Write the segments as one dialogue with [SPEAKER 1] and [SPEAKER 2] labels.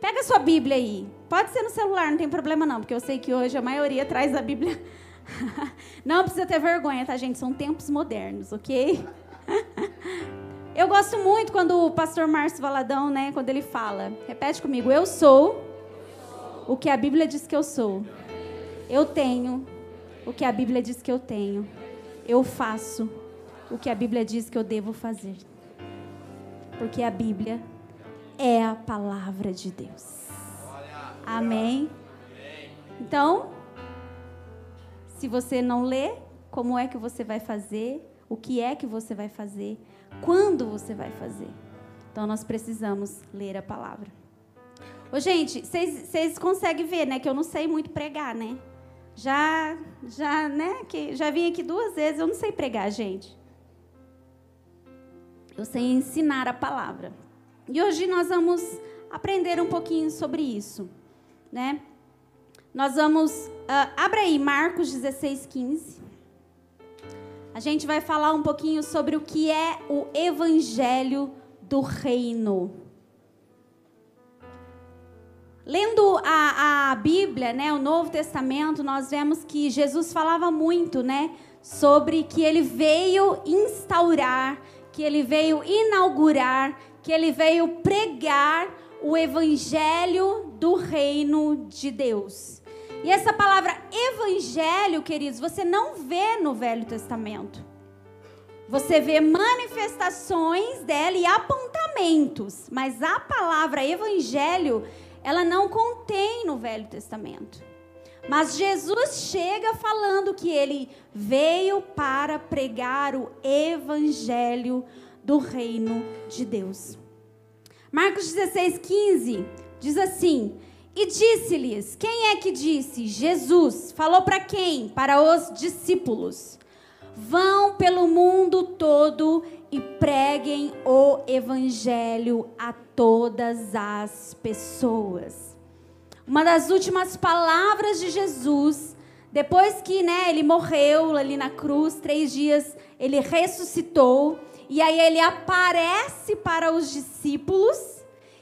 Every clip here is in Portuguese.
[SPEAKER 1] Pega sua Bíblia aí. Pode ser no celular, não tem problema não, porque eu sei que hoje a maioria traz a Bíblia. Não precisa ter vergonha, tá, gente? São tempos modernos, ok? Eu gosto muito quando o pastor Márcio Valadão, né, quando ele fala, repete comigo, eu sou o que a Bíblia diz que eu sou. Eu tenho o que a Bíblia diz que eu tenho. Eu faço o que a Bíblia diz que eu devo fazer. Porque a Bíblia é a palavra de Deus. Amém? Então, se você não lê, como é que você vai fazer? O que é que você vai fazer? Quando você vai fazer? Então, nós precisamos ler a palavra. Ô, gente, vocês conseguem ver, né? Que eu não sei muito pregar, né? Já, já, né? Que já vim aqui duas vezes, eu não sei pregar, gente. Eu sei ensinar a palavra. E hoje nós vamos aprender um pouquinho sobre isso, né? Nós vamos, uh, abra aí Marcos 16, 15. A gente vai falar um pouquinho sobre o que é o evangelho do reino. Lendo a, a Bíblia, né, o Novo Testamento, nós vemos que Jesus falava muito, né, sobre que ele veio instaurar, que ele veio inaugurar, que ele veio pregar o evangelho do reino de Deus. E essa palavra evangelho, queridos, você não vê no Velho Testamento. Você vê manifestações dela e apontamentos, mas a palavra evangelho, ela não contém no Velho Testamento. Mas Jesus chega falando que ele veio para pregar o evangelho do reino de Deus. Marcos 16, 15 diz assim: e disse-lhes: Quem é que disse? Jesus. Falou para quem? Para os discípulos. Vão pelo mundo todo e preguem o evangelho a todas as pessoas. Uma das últimas palavras de Jesus, depois que né, ele morreu ali na cruz, três dias, ele ressuscitou, e aí ele aparece para os discípulos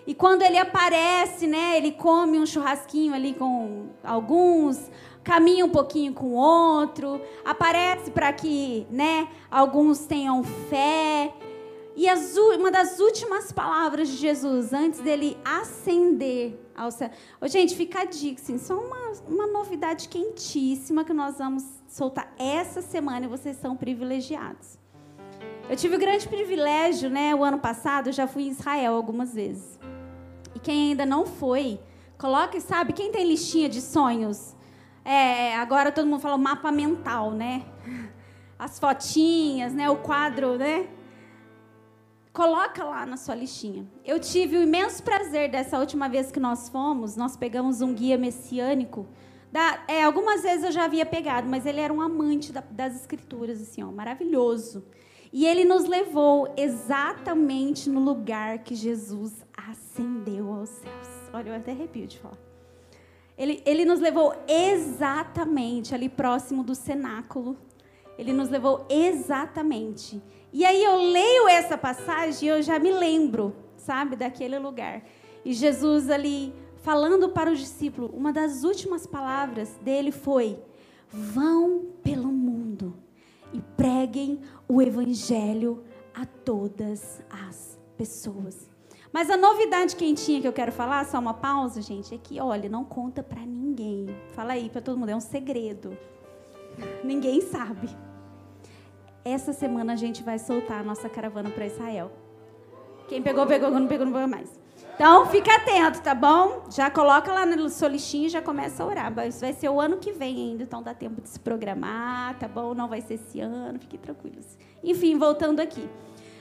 [SPEAKER 1] e quando ele aparece, né, ele come um churrasquinho ali com alguns, caminha um pouquinho com outro, aparece para que, né, alguns tenham fé. E as, uma das últimas palavras de Jesus, antes dele ascender ao céu. Ô, gente, fica a dica, assim, só uma, uma novidade quentíssima que nós vamos soltar essa semana e vocês são privilegiados. Eu tive o grande privilégio, né, o ano passado, eu já fui em Israel algumas vezes. E quem ainda não foi, coloque, sabe, quem tem listinha de sonhos? É, agora todo mundo fala mapa mental, né? As fotinhas, né? O quadro, né? Coloca lá na sua listinha. Eu tive o imenso prazer dessa última vez que nós fomos, nós pegamos um guia messiânico. Da, é, algumas vezes eu já havia pegado, mas ele era um amante da, das escrituras, assim, ó, maravilhoso. E ele nos levou exatamente no lugar que Jesus ascendeu aos céus. Olha, eu até arrepio de falar. Ele, ele nos levou exatamente ali próximo do cenáculo. Ele nos levou exatamente. E aí eu leio essa passagem e eu já me lembro, sabe, daquele lugar. E Jesus ali falando para os discípulos, uma das últimas palavras dele foi: vão pelo mundo e preguem o evangelho a todas as pessoas. Mas a novidade quentinha que eu quero falar, só uma pausa, gente, é que, olha, não conta para ninguém. Fala aí para todo mundo, é um segredo. Ninguém sabe. Essa semana a gente vai soltar a nossa caravana para Israel. Quem pegou, pegou, quem não pegou, não pegou mais. Então, fica atento, tá bom? Já coloca lá no seu listinho e já começa a orar. Isso vai ser o ano que vem ainda, então dá tempo de se programar, tá bom? Não vai ser esse ano, fiquem tranquilos. Enfim, voltando aqui.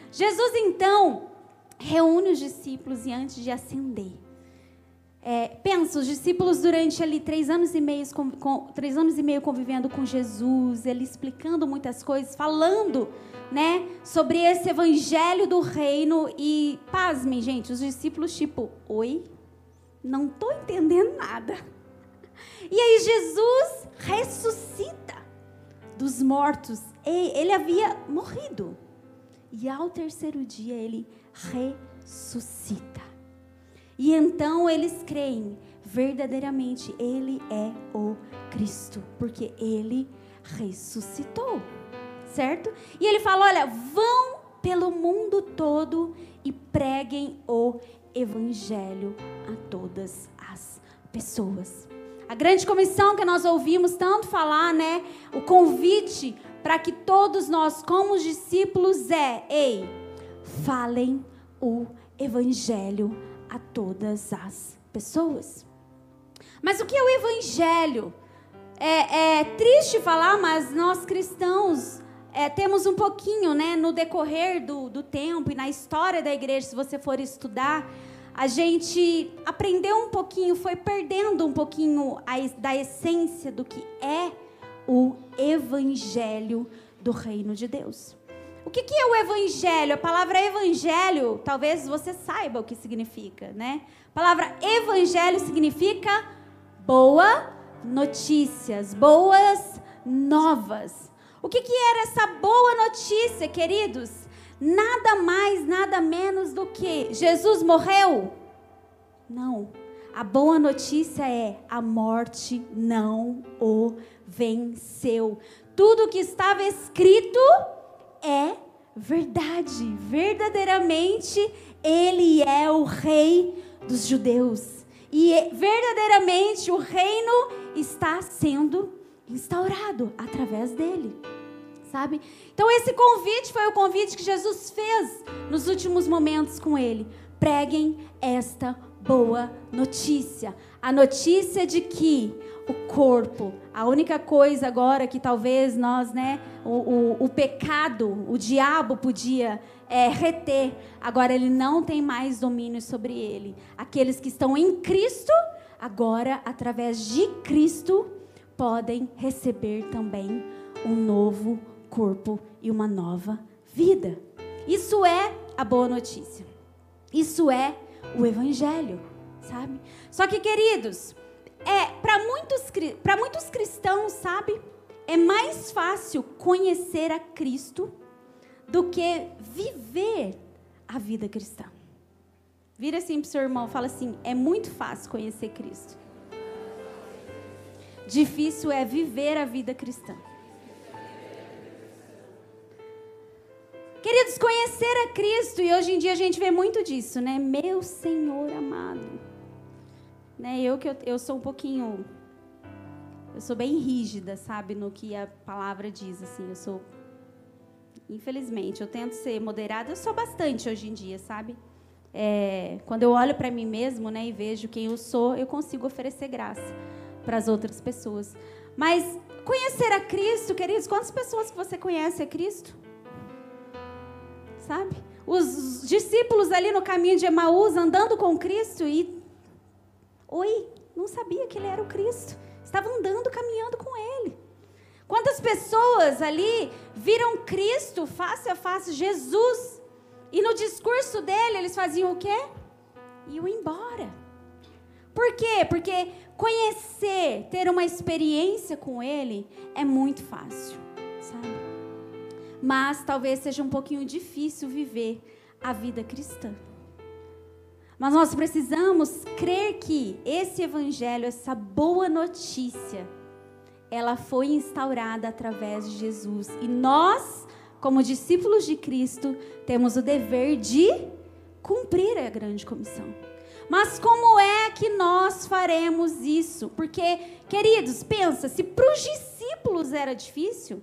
[SPEAKER 1] Jesus, então, reúne os discípulos e antes de ascender. É, pensa, os discípulos durante ali três anos e meio, com, com, três anos e meio convivendo com Jesus, ele explicando muitas coisas, falando né, sobre esse evangelho do reino e, pasmem, gente, os discípulos tipo, oi? Não estou entendendo nada. E aí Jesus ressuscita dos mortos. Ele havia morrido. E ao terceiro dia ele ressuscita. E então eles creem, verdadeiramente ele é o Cristo, porque ele ressuscitou, certo? E ele fala: olha, vão pelo mundo todo e preguem o evangelho a todas as pessoas. A grande comissão que nós ouvimos tanto falar, né? O convite para que todos nós, como discípulos, é: ei, falem o evangelho a todas as pessoas. Mas o que é o evangelho? É, é triste falar, mas nós cristãos é, temos um pouquinho, né, no decorrer do, do tempo e na história da igreja, se você for estudar, a gente aprendeu um pouquinho, foi perdendo um pouquinho a, da essência do que é o evangelho do reino de Deus. O que, que é o evangelho? A palavra evangelho, talvez você saiba o que significa, né? A palavra evangelho significa boa notícias, boas novas. O que, que era essa boa notícia, queridos? Nada mais, nada menos do que Jesus morreu? Não. A boa notícia é: a morte não o venceu. Tudo que estava escrito é verdade. Verdadeiramente, ele é o rei dos judeus. E verdadeiramente o reino está sendo instaurado através dele. Sabe? Então esse convite foi o convite que Jesus fez nos últimos momentos com ele. Preguem esta boa notícia. A notícia de que o corpo, a única coisa agora que talvez nós, né, o, o, o pecado, o diabo podia é, reter, agora ele não tem mais domínio sobre ele. Aqueles que estão em Cristo, agora, através de Cristo, podem receber também um novo corpo e uma nova vida. Isso é a boa notícia. Isso é o evangelho, sabe? Só que, queridos, é para muitos para muitos cristãos, sabe? É mais fácil conhecer a Cristo do que viver a vida cristã. Vira assim para o seu irmão, fala assim: é muito fácil conhecer Cristo. Difícil é viver a vida cristã. Queridos, conhecer a Cristo, e hoje em dia a gente vê muito disso, né? Meu Senhor amado. Né? Eu que eu, eu sou um pouquinho. Eu sou bem rígida, sabe, no que a palavra diz, assim. Eu sou. Infelizmente, eu tento ser moderada, eu sou bastante hoje em dia, sabe? É, quando eu olho para mim mesmo, né, e vejo quem eu sou, eu consigo oferecer graça para as outras pessoas. Mas conhecer a Cristo, queridos, quantas pessoas que você conhece a Cristo? Sabe? Os discípulos ali no caminho de Emaús andando com Cristo e oi, não sabia que ele era o Cristo. Estava andando, caminhando com ele. Quantas pessoas ali viram Cristo face a face, Jesus, e no discurso dele eles faziam o quê? Iam embora. Por quê? Porque conhecer, ter uma experiência com Ele é muito fácil, sabe? Mas talvez seja um pouquinho difícil viver a vida cristã. Mas nós precisamos crer que esse evangelho, essa boa notícia, ela foi instaurada através de Jesus. E nós, como discípulos de Cristo, temos o dever de cumprir a grande comissão. Mas como é que nós faremos isso? Porque, queridos, pensa, se para os discípulos era difícil,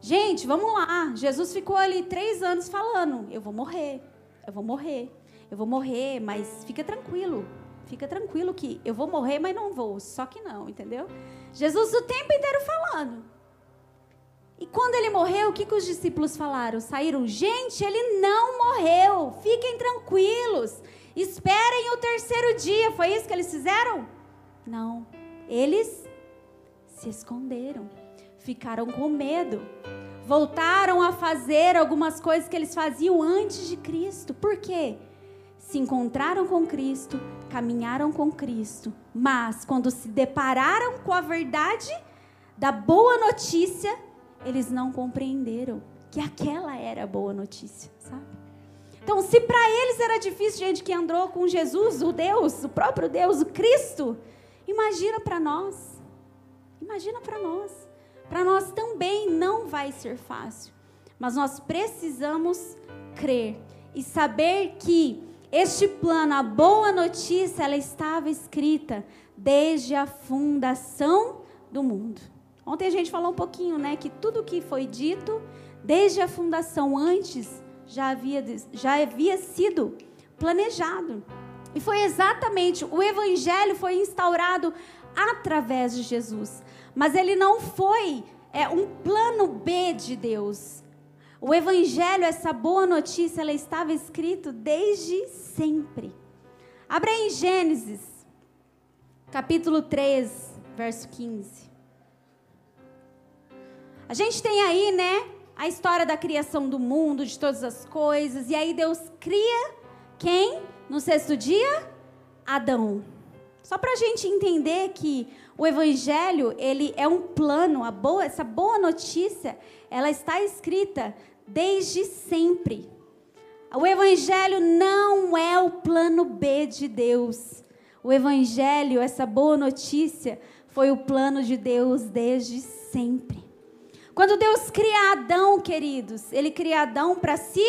[SPEAKER 1] gente, vamos lá. Jesus ficou ali três anos falando: eu vou morrer, eu vou morrer, eu vou morrer, mas fica tranquilo, fica tranquilo que eu vou morrer, mas não vou. Só que não, entendeu? Jesus o tempo inteiro falando. E quando ele morreu, o que, que os discípulos falaram? Saíram, gente, ele não morreu, fiquem tranquilos. Esperem o terceiro dia. Foi isso que eles fizeram? Não. Eles se esconderam. Ficaram com medo. Voltaram a fazer algumas coisas que eles faziam antes de Cristo. Por quê? Se encontraram com Cristo, caminharam com Cristo, mas quando se depararam com a verdade da boa notícia, eles não compreenderam que aquela era a boa notícia, sabe? Então, se para eles era difícil, gente que andou com Jesus, o Deus, o próprio Deus, o Cristo, imagina para nós. Imagina para nós. Para nós também não vai ser fácil. Mas nós precisamos crer e saber que este plano, a boa notícia, ela estava escrita desde a fundação do mundo. Ontem a gente falou um pouquinho, né, que tudo que foi dito desde a fundação antes já havia, já havia sido planejado. E foi exatamente, o evangelho foi instaurado através de Jesus. Mas ele não foi é, um plano B de Deus. O evangelho, essa boa notícia, ela estava escrito desde sempre. Abra em Gênesis, capítulo 3, verso 15. A gente tem aí, né, a história da criação do mundo, de todas as coisas, e aí Deus cria quem no sexto dia? Adão. Só para a gente entender que o evangelho ele é um plano, boa, essa boa notícia, ela está escrita desde sempre. O Evangelho não é o plano B de Deus. O Evangelho, essa boa notícia, foi o plano de Deus desde sempre. Quando Deus cria Adão, queridos, Ele cria Adão para se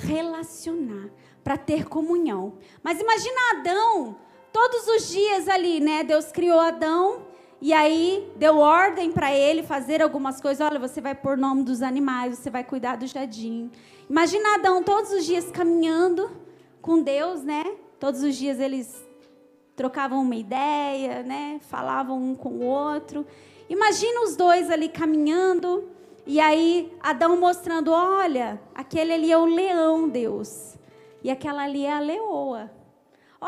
[SPEAKER 1] relacionar, para ter comunhão. Mas imagina Adão, todos os dias ali, né? Deus criou Adão e aí deu ordem para ele fazer algumas coisas. Olha, você vai pôr nome dos animais, você vai cuidar do jardim. Imagina Adão todos os dias caminhando com Deus, né? Todos os dias eles trocavam uma ideia, né? Falavam um com o outro. Imagina os dois ali caminhando e aí Adão mostrando, olha, aquele ali é o leão, Deus. E aquela ali é a leoa.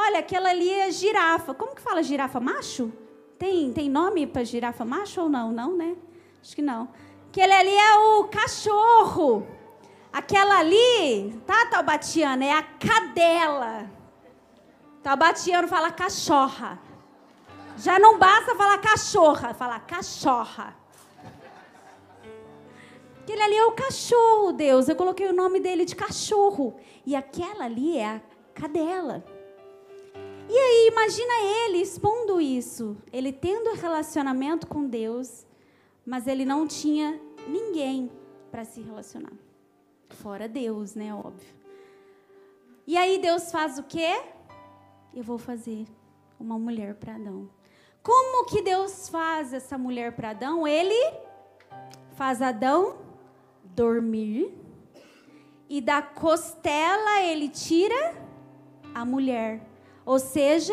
[SPEAKER 1] Olha, aquela ali é girafa. Como que fala girafa? Macho? Tem, tem nome para girafa macho ou não? Não, né? Acho que não. Aquele ali é o cachorro. Aquela ali, tá, Taubatiana? É a cadela. Taubatiano fala cachorra. Já não basta falar cachorra, fala cachorra. Aquele ali é o cachorro, Deus. Eu coloquei o nome dele de cachorro. E aquela ali é a cadela. E aí, imagina ele expondo isso, ele tendo relacionamento com Deus, mas ele não tinha ninguém para se relacionar. Fora Deus, né, óbvio. E aí Deus faz o quê? Eu vou fazer uma mulher para Adão. Como que Deus faz essa mulher para Adão? Ele faz Adão dormir e da costela ele tira a mulher. Ou seja,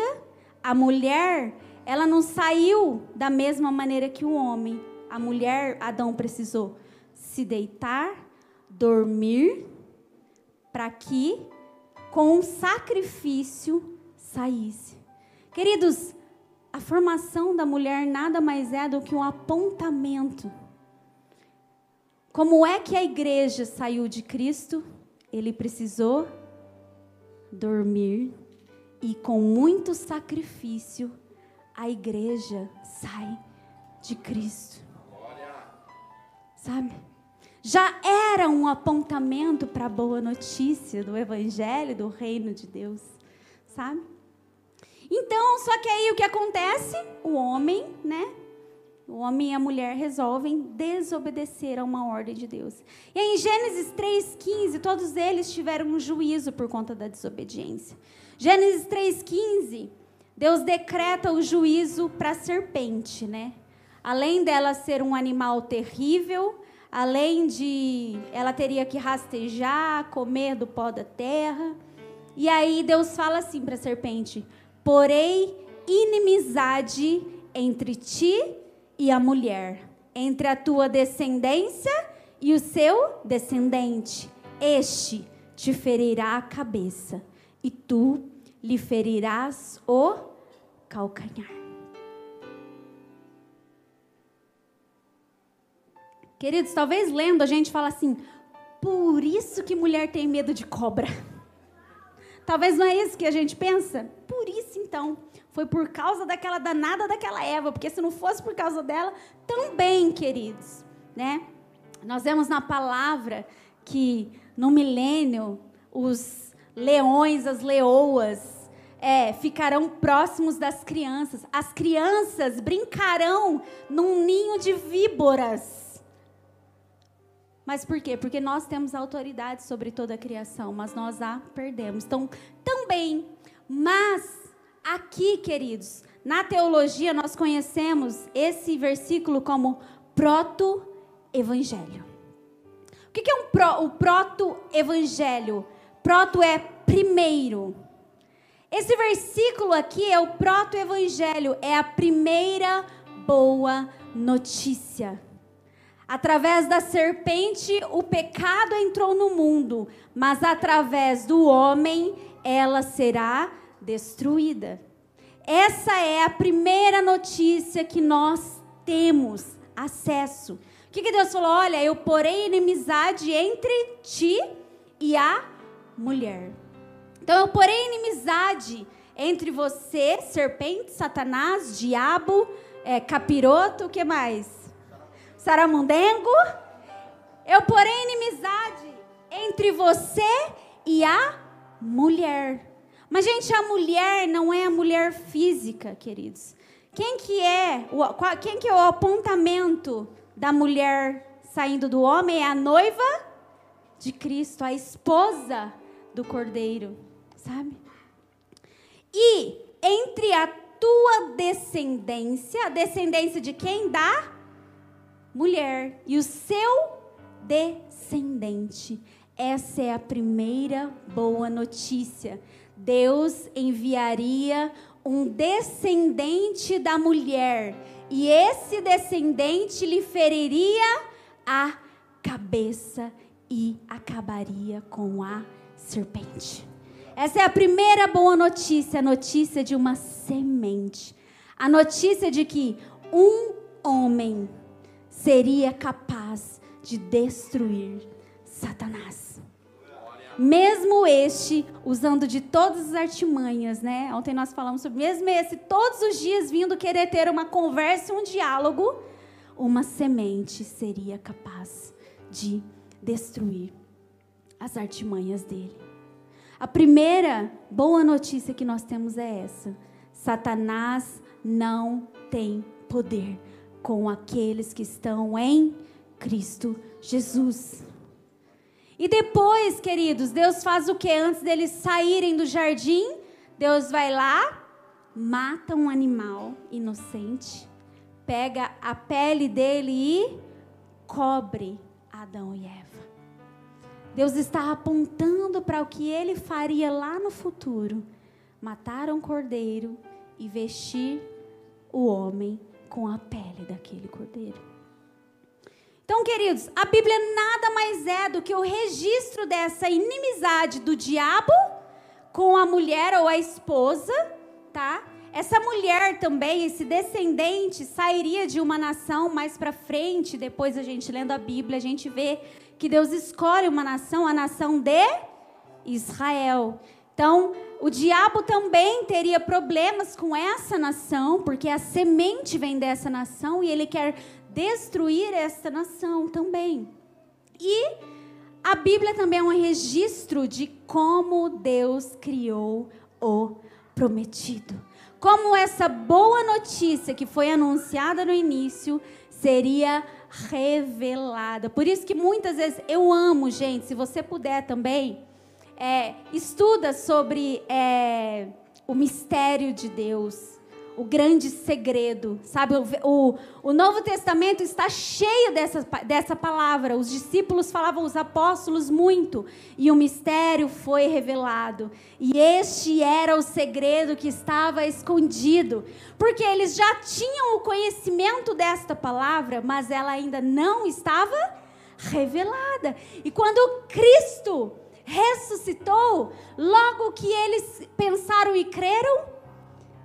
[SPEAKER 1] a mulher, ela não saiu da mesma maneira que o homem. A mulher, Adão precisou se deitar, dormir, para que com um sacrifício saísse. Queridos, a formação da mulher nada mais é do que um apontamento. Como é que a igreja saiu de Cristo? Ele precisou dormir e com muito sacrifício, a igreja sai de Cristo. Sabe? Já era um apontamento para a boa notícia do Evangelho, do reino de Deus. Sabe? Então, só que aí o que acontece? O homem, né? O homem e a mulher resolvem desobedecer a uma ordem de Deus. E aí, em Gênesis 3,15, todos eles tiveram um juízo por conta da desobediência. Gênesis 3,15, Deus decreta o juízo para a serpente, né? Além dela ser um animal terrível, além de ela teria que rastejar, comer do pó da terra. E aí Deus fala assim para a serpente: Porém, inimizade entre ti e a mulher, entre a tua descendência e o seu descendente. Este te ferirá a cabeça e tu lhe ferirás o calcanhar. Queridos, talvez lendo a gente fala assim, por isso que mulher tem medo de cobra. Talvez não é isso que a gente pensa? Por isso então, foi por causa daquela danada daquela Eva, porque se não fosse por causa dela, também, queridos, né? Nós vemos na palavra que no milênio os leões, as leoas, é, ficarão próximos das crianças. As crianças brincarão num ninho de víboras. Mas por quê? Porque nós temos autoridade sobre toda a criação, mas nós a perdemos. Então, também, mas aqui, queridos, na teologia nós conhecemos esse versículo como proto-evangelho. O que é um pro, o proto-evangelho? Proto é primeiro. Esse versículo aqui é o proto-evangelho, é a primeira boa notícia. Através da serpente, o pecado entrou no mundo, mas através do homem, ela será destruída. Essa é a primeira notícia que nós temos acesso. O que, que Deus falou? Olha, eu porei inimizade entre ti e a mulher. Então eu porei inimizade entre você, serpente, Satanás, diabo, é, capiroto, o que mais? Saramundengo. Eu porei inimizade entre você e a mulher. Mas, gente, a mulher não é a mulher física, queridos. Quem que é, o, quem que é o apontamento da mulher saindo do homem? É a noiva de Cristo, a esposa do Cordeiro, sabe? E entre a tua descendência, a descendência de quem? Da mulher. E o seu descendente. Essa é a primeira boa notícia. Deus enviaria um descendente da mulher, e esse descendente lhe feriria a cabeça e acabaria com a serpente. Essa é a primeira boa notícia, a notícia de uma semente. A notícia de que um homem seria capaz de destruir Satanás mesmo este usando de todas as artimanhas, né? Ontem nós falamos sobre mesmo esse todos os dias vindo querer ter uma conversa, um diálogo, uma semente seria capaz de destruir as artimanhas dele. A primeira boa notícia que nós temos é essa: Satanás não tem poder com aqueles que estão em Cristo Jesus. E depois, queridos, Deus faz o que antes deles saírem do jardim? Deus vai lá, mata um animal inocente, pega a pele dele e cobre Adão e Eva. Deus está apontando para o que ele faria lá no futuro: matar um cordeiro e vestir o homem com a pele daquele cordeiro. Então, queridos, a Bíblia nada mais é do que o registro dessa inimizade do diabo com a mulher ou a esposa, tá? Essa mulher também, esse descendente, sairia de uma nação mais para frente. Depois a gente lendo a Bíblia, a gente vê que Deus escolhe uma nação, a nação de Israel. Então, o diabo também teria problemas com essa nação, porque a semente vem dessa nação e ele quer destruir esta nação também. E a Bíblia também é um registro de como Deus criou o prometido. Como essa boa notícia que foi anunciada no início seria revelada. Por isso que muitas vezes eu amo, gente, se você puder também, é, estuda sobre é, o mistério de Deus o grande segredo, sabe? O, o, o, Novo Testamento está cheio dessa, dessa palavra. Os discípulos falavam, os apóstolos, muito. E o mistério foi revelado. E este era o segredo que estava escondido. Porque eles já tinham o conhecimento desta palavra, mas ela ainda não estava revelada. E quando Cristo ressuscitou, logo que eles pensaram e creram,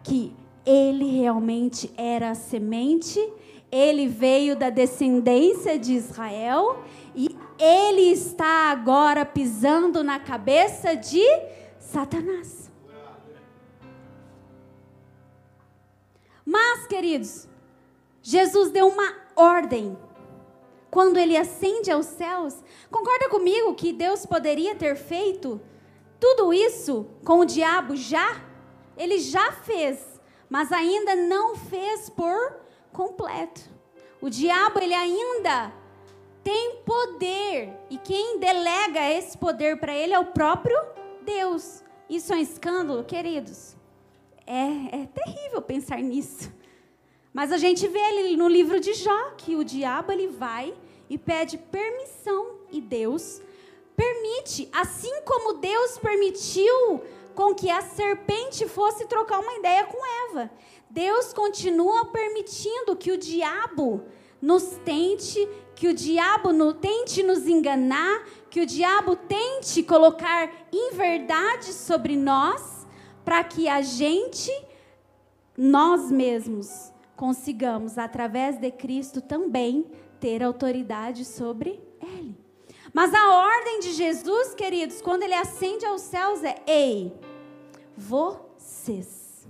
[SPEAKER 1] que ele realmente era a semente, ele veio da descendência de Israel e ele está agora pisando na cabeça de Satanás. Mas, queridos, Jesus deu uma ordem. Quando ele ascende aos céus, concorda comigo que Deus poderia ter feito Tudo isso com o diabo já, ele já fez, mas ainda não fez por completo. O diabo, ele ainda tem poder, e quem delega esse poder para ele é o próprio Deus. Isso é um escândalo, queridos. É, é terrível pensar nisso. Mas a gente vê ali no livro de Jó que o diabo ele vai e pede permissão e Deus permite, assim como Deus permitiu com que a serpente fosse trocar uma ideia com Eva. Deus continua permitindo que o diabo nos tente, que o diabo no, tente nos enganar, que o diabo tente colocar inverdades sobre nós, para que a gente, nós mesmos, consigamos, através de Cristo, também ter autoridade sobre ele. Mas a ordem de Jesus, queridos, quando ele ascende aos céus é: ei, vocês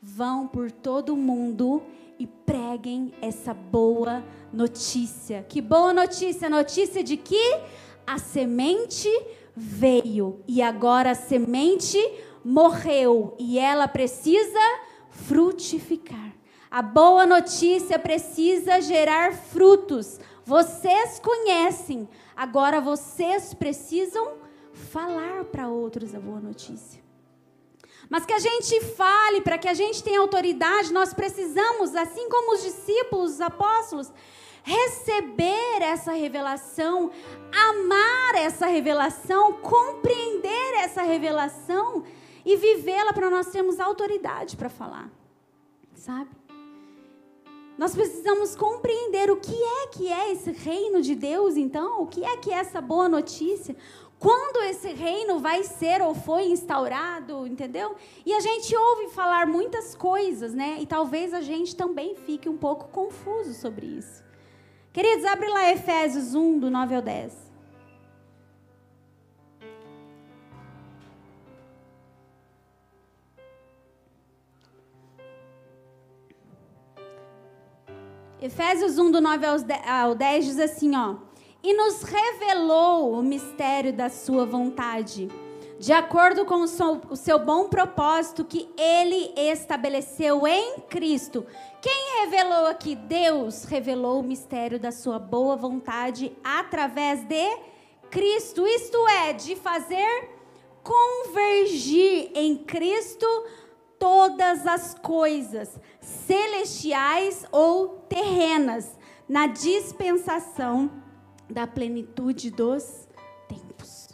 [SPEAKER 1] vão por todo o mundo e preguem essa boa notícia. Que boa notícia? Notícia de que a semente veio e agora a semente morreu e ela precisa frutificar. A boa notícia precisa gerar frutos. Vocês conhecem, agora vocês precisam falar para outros a boa notícia. Mas que a gente fale, para que a gente tenha autoridade, nós precisamos, assim como os discípulos, os apóstolos, receber essa revelação, amar essa revelação, compreender essa revelação e vivê-la para nós termos autoridade para falar. Sabe? Nós precisamos compreender o que é que é esse reino de Deus, então, o que é que é essa boa notícia, quando esse reino vai ser ou foi instaurado, entendeu? E a gente ouve falar muitas coisas, né? E talvez a gente também fique um pouco confuso sobre isso. Queridos, abre lá Efésios 1, do 9 ao 10. Efésios 1, do 9 ao 10 diz assim, ó. E nos revelou o mistério da sua vontade, de acordo com o seu, bom propósito que ele estabeleceu em Cristo. Quem revelou aqui? Deus revelou o mistério da sua boa vontade através de Cristo, isto é, de fazer convergir em Cristo todas as coisas, celestiais ou terrenas, na dispensação da plenitude dos tempos.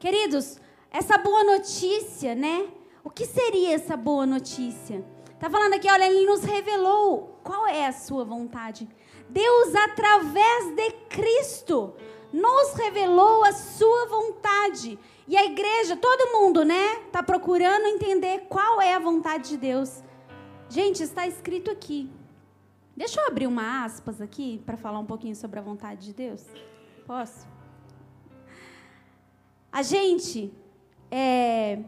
[SPEAKER 1] Queridos, essa boa notícia, né? O que seria essa boa notícia? Tá falando aqui, olha, ele nos revelou qual é a sua vontade. Deus, através de Cristo, nos revelou a sua vontade. E a igreja, todo mundo, né, tá procurando entender qual é a vontade de Deus. Gente, está escrito aqui. Deixa eu abrir uma aspas aqui para falar um pouquinho sobre a vontade de Deus. Posso? A gente é,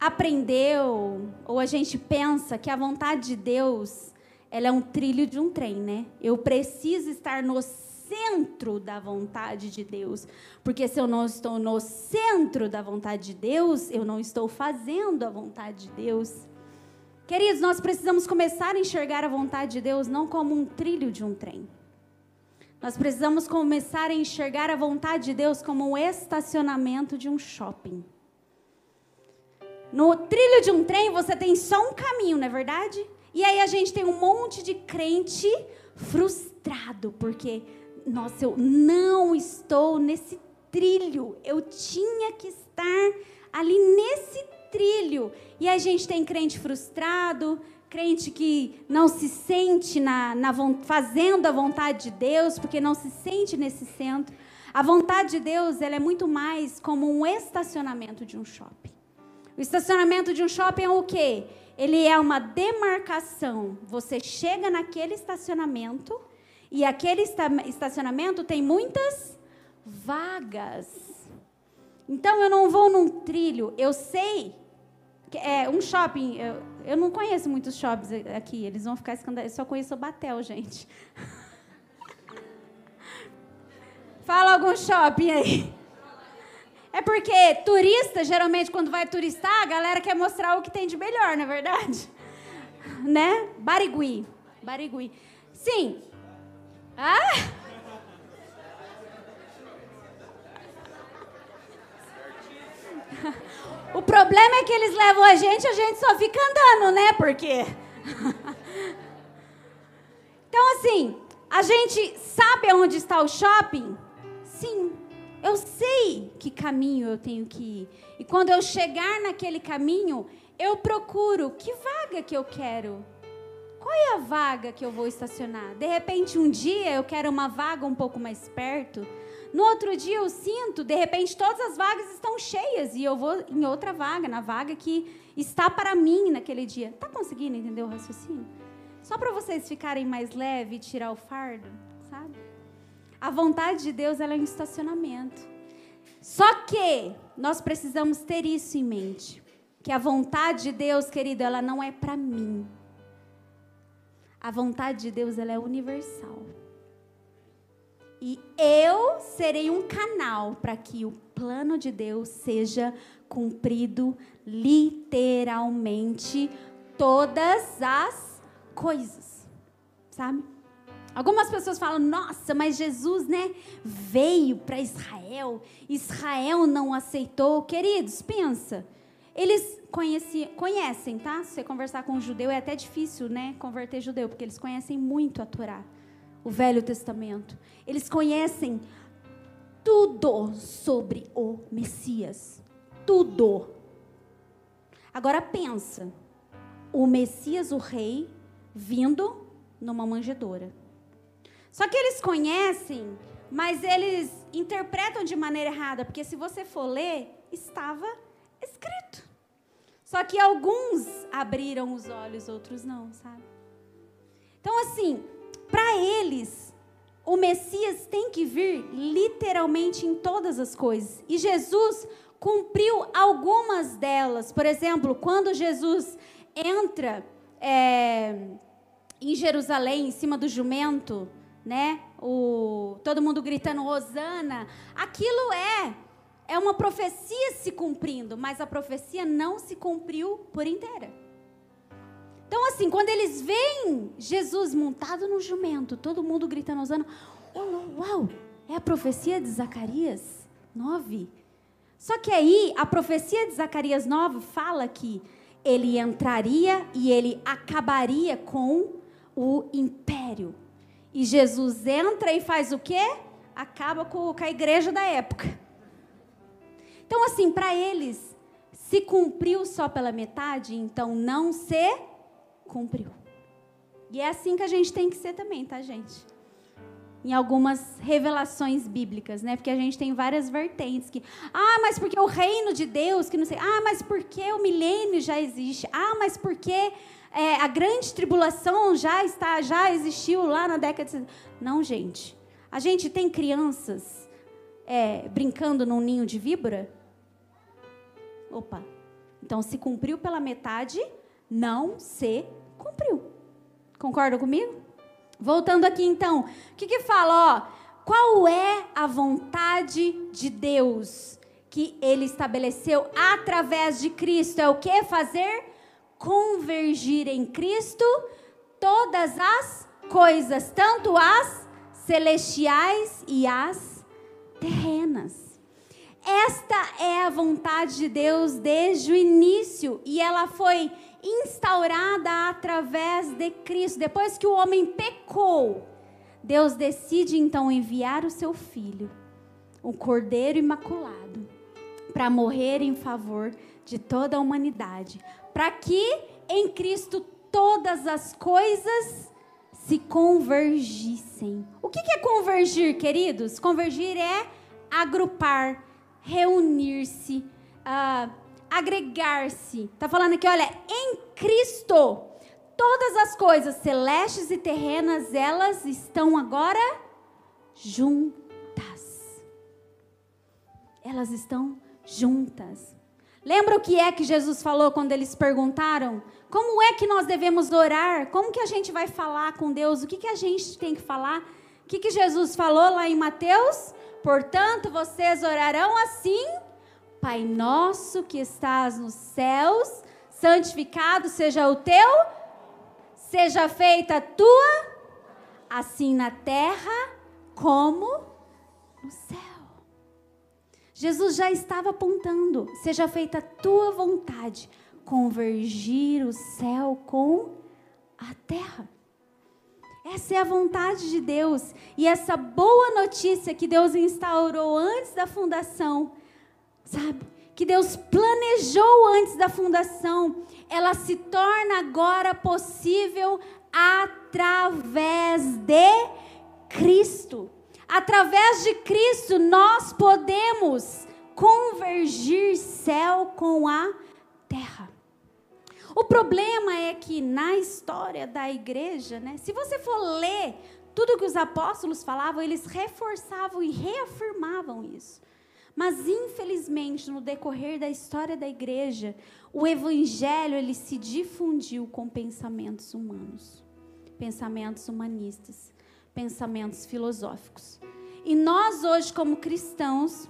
[SPEAKER 1] aprendeu ou a gente pensa que a vontade de Deus ela é um trilho de um trem, né? Eu preciso estar no centro da vontade de Deus, porque se eu não estou no centro da vontade de Deus, eu não estou fazendo a vontade de Deus. Queridos, nós precisamos começar a enxergar a vontade de Deus não como um trilho de um trem. Nós precisamos começar a enxergar a vontade de Deus como um estacionamento de um shopping. No trilho de um trem você tem só um caminho, não é verdade? E aí a gente tem um monte de crente frustrado, porque, nossa, eu não estou nesse trilho. Eu tinha que estar ali nesse trilho. E a gente tem crente frustrado, crente que não se sente na, na, fazendo a vontade de Deus, porque não se sente nesse centro. A vontade de Deus ela é muito mais como um estacionamento de um shopping. O estacionamento de um shopping é o quê? Ele é uma demarcação. Você chega naquele estacionamento e aquele estacionamento tem muitas vagas. Então eu não vou num trilho, eu sei é, um shopping, eu, eu não conheço muitos shoppings aqui, eles vão ficar escandalizados. Eu só conheço o Batel, gente. Fala algum shopping aí. É porque turista, geralmente, quando vai turistar, a galera quer mostrar o que tem de melhor, não é verdade? Né? Barigui. Barigui. Sim. Ah! O problema é que eles levam a gente, a gente só fica andando, né? Porque. então, assim, a gente sabe onde está o shopping? Sim. Eu sei que caminho eu tenho que ir. E quando eu chegar naquele caminho, eu procuro que vaga que eu quero. Qual é a vaga que eu vou estacionar? De repente, um dia eu quero uma vaga um pouco mais perto. No outro dia eu sinto, de repente, todas as vagas estão cheias e eu vou em outra vaga, na vaga que está para mim naquele dia. Tá conseguindo entender o raciocínio? Só para vocês ficarem mais leve e tirar o fardo, sabe? A vontade de Deus ela é um estacionamento. Só que nós precisamos ter isso em mente, que a vontade de Deus, querido, ela não é para mim. A vontade de Deus ela é universal. E eu serei um canal para que o plano de Deus seja cumprido literalmente todas as coisas. Sabe? Algumas pessoas falam, nossa, mas Jesus, né, veio para Israel, Israel não aceitou. Queridos, pensa, eles conheci, conhecem, tá? Se você conversar com um judeu, é até difícil, né, converter judeu, porque eles conhecem muito a Torá, o Velho Testamento. Eles conhecem tudo sobre o Messias. Tudo. Agora pensa, o Messias, o rei, vindo numa manjedoura. Só que eles conhecem, mas eles interpretam de maneira errada, porque se você for ler, estava escrito. Só que alguns abriram os olhos, outros não, sabe? Então, assim, para eles, o Messias tem que vir literalmente em todas as coisas. E Jesus cumpriu algumas delas. Por exemplo, quando Jesus entra é, em Jerusalém, em cima do jumento, né? O, todo mundo gritando Rosana. Aquilo é é uma profecia se cumprindo, mas a profecia não se cumpriu por inteira. Então, assim, quando eles veem Jesus montado no jumento, todo mundo gritando, Rosana, oh, uau, é a profecia de Zacarias 9. Só que aí, a profecia de Zacarias 9 fala que ele entraria e ele acabaria com o império. E Jesus entra e faz o quê? Acaba com, a igreja da época. Então, assim, para eles, se cumpriu só pela metade, então não se cumpriu. E é assim que a gente tem que ser também, tá, gente? Em algumas revelações bíblicas, né? Porque a gente tem várias vertentes que, ah, mas porque o reino de Deus, que não sei, ah, mas porque o milênio já existe, ah, mas porque é, a grande tribulação já está, já existiu lá na década de... Não, gente. A gente tem crianças é, brincando num ninho de víbora? Opa. Então, se cumpriu pela metade, não se cumpriu. Concorda comigo? Voltando aqui então, o que, que fala? Ó, qual é a vontade de Deus que Ele estabeleceu através de Cristo? É o que fazer? convergir em Cristo todas as coisas, tanto as celestiais e as terrenas. Esta é a vontade de Deus desde o início e ela foi instaurada através de Cristo. Depois que o homem pecou, Deus decide então enviar o seu filho, o Cordeiro Imaculado, para morrer em favor de toda a humanidade, para que em Cristo todas as coisas se convergissem. O que é convergir, queridos? Convergir é agrupar, reunir-se, uh, agregar-se. Está falando aqui, olha, em Cristo, todas as coisas celestes e terrenas, elas estão agora juntas. Elas estão juntas. Lembra o que é que Jesus falou quando eles perguntaram? Como é que nós devemos orar? Como que a gente vai falar com Deus? O que, que a gente tem que falar? O que, que Jesus falou lá em Mateus? Portanto, vocês orarão assim: Pai nosso que estás nos céus, santificado seja o teu, seja feita a tua, assim na terra como no céu. Jesus já estava apontando: seja feita a tua vontade, convergir o céu com a terra. Essa é a vontade de Deus. E essa boa notícia que Deus instaurou antes da fundação, sabe? Que Deus planejou antes da fundação, ela se torna agora possível através de Cristo. Através de Cristo nós podemos convergir céu com a terra. O problema é que na história da igreja, né, se você for ler tudo que os apóstolos falavam, eles reforçavam e reafirmavam isso. Mas infelizmente, no decorrer da história da igreja, o evangelho ele se difundiu com pensamentos humanos, pensamentos humanistas, pensamentos filosóficos. E nós hoje como cristãos,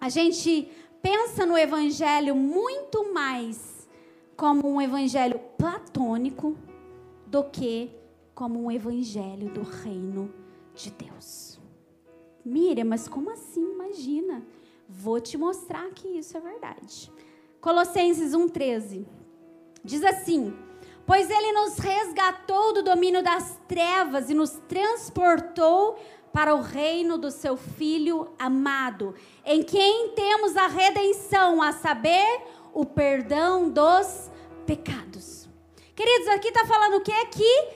[SPEAKER 1] a gente pensa no evangelho muito mais como um evangelho platônico do que como um evangelho do reino de Deus. Miriam, mas como assim? Imagina. Vou te mostrar que isso é verdade. Colossenses 1,13 diz assim: Pois ele nos resgatou do domínio das trevas e nos transportou para o reino do seu Filho amado, em quem temos a redenção, a saber, o perdão dos pecados. Queridos, aqui está falando o que? Que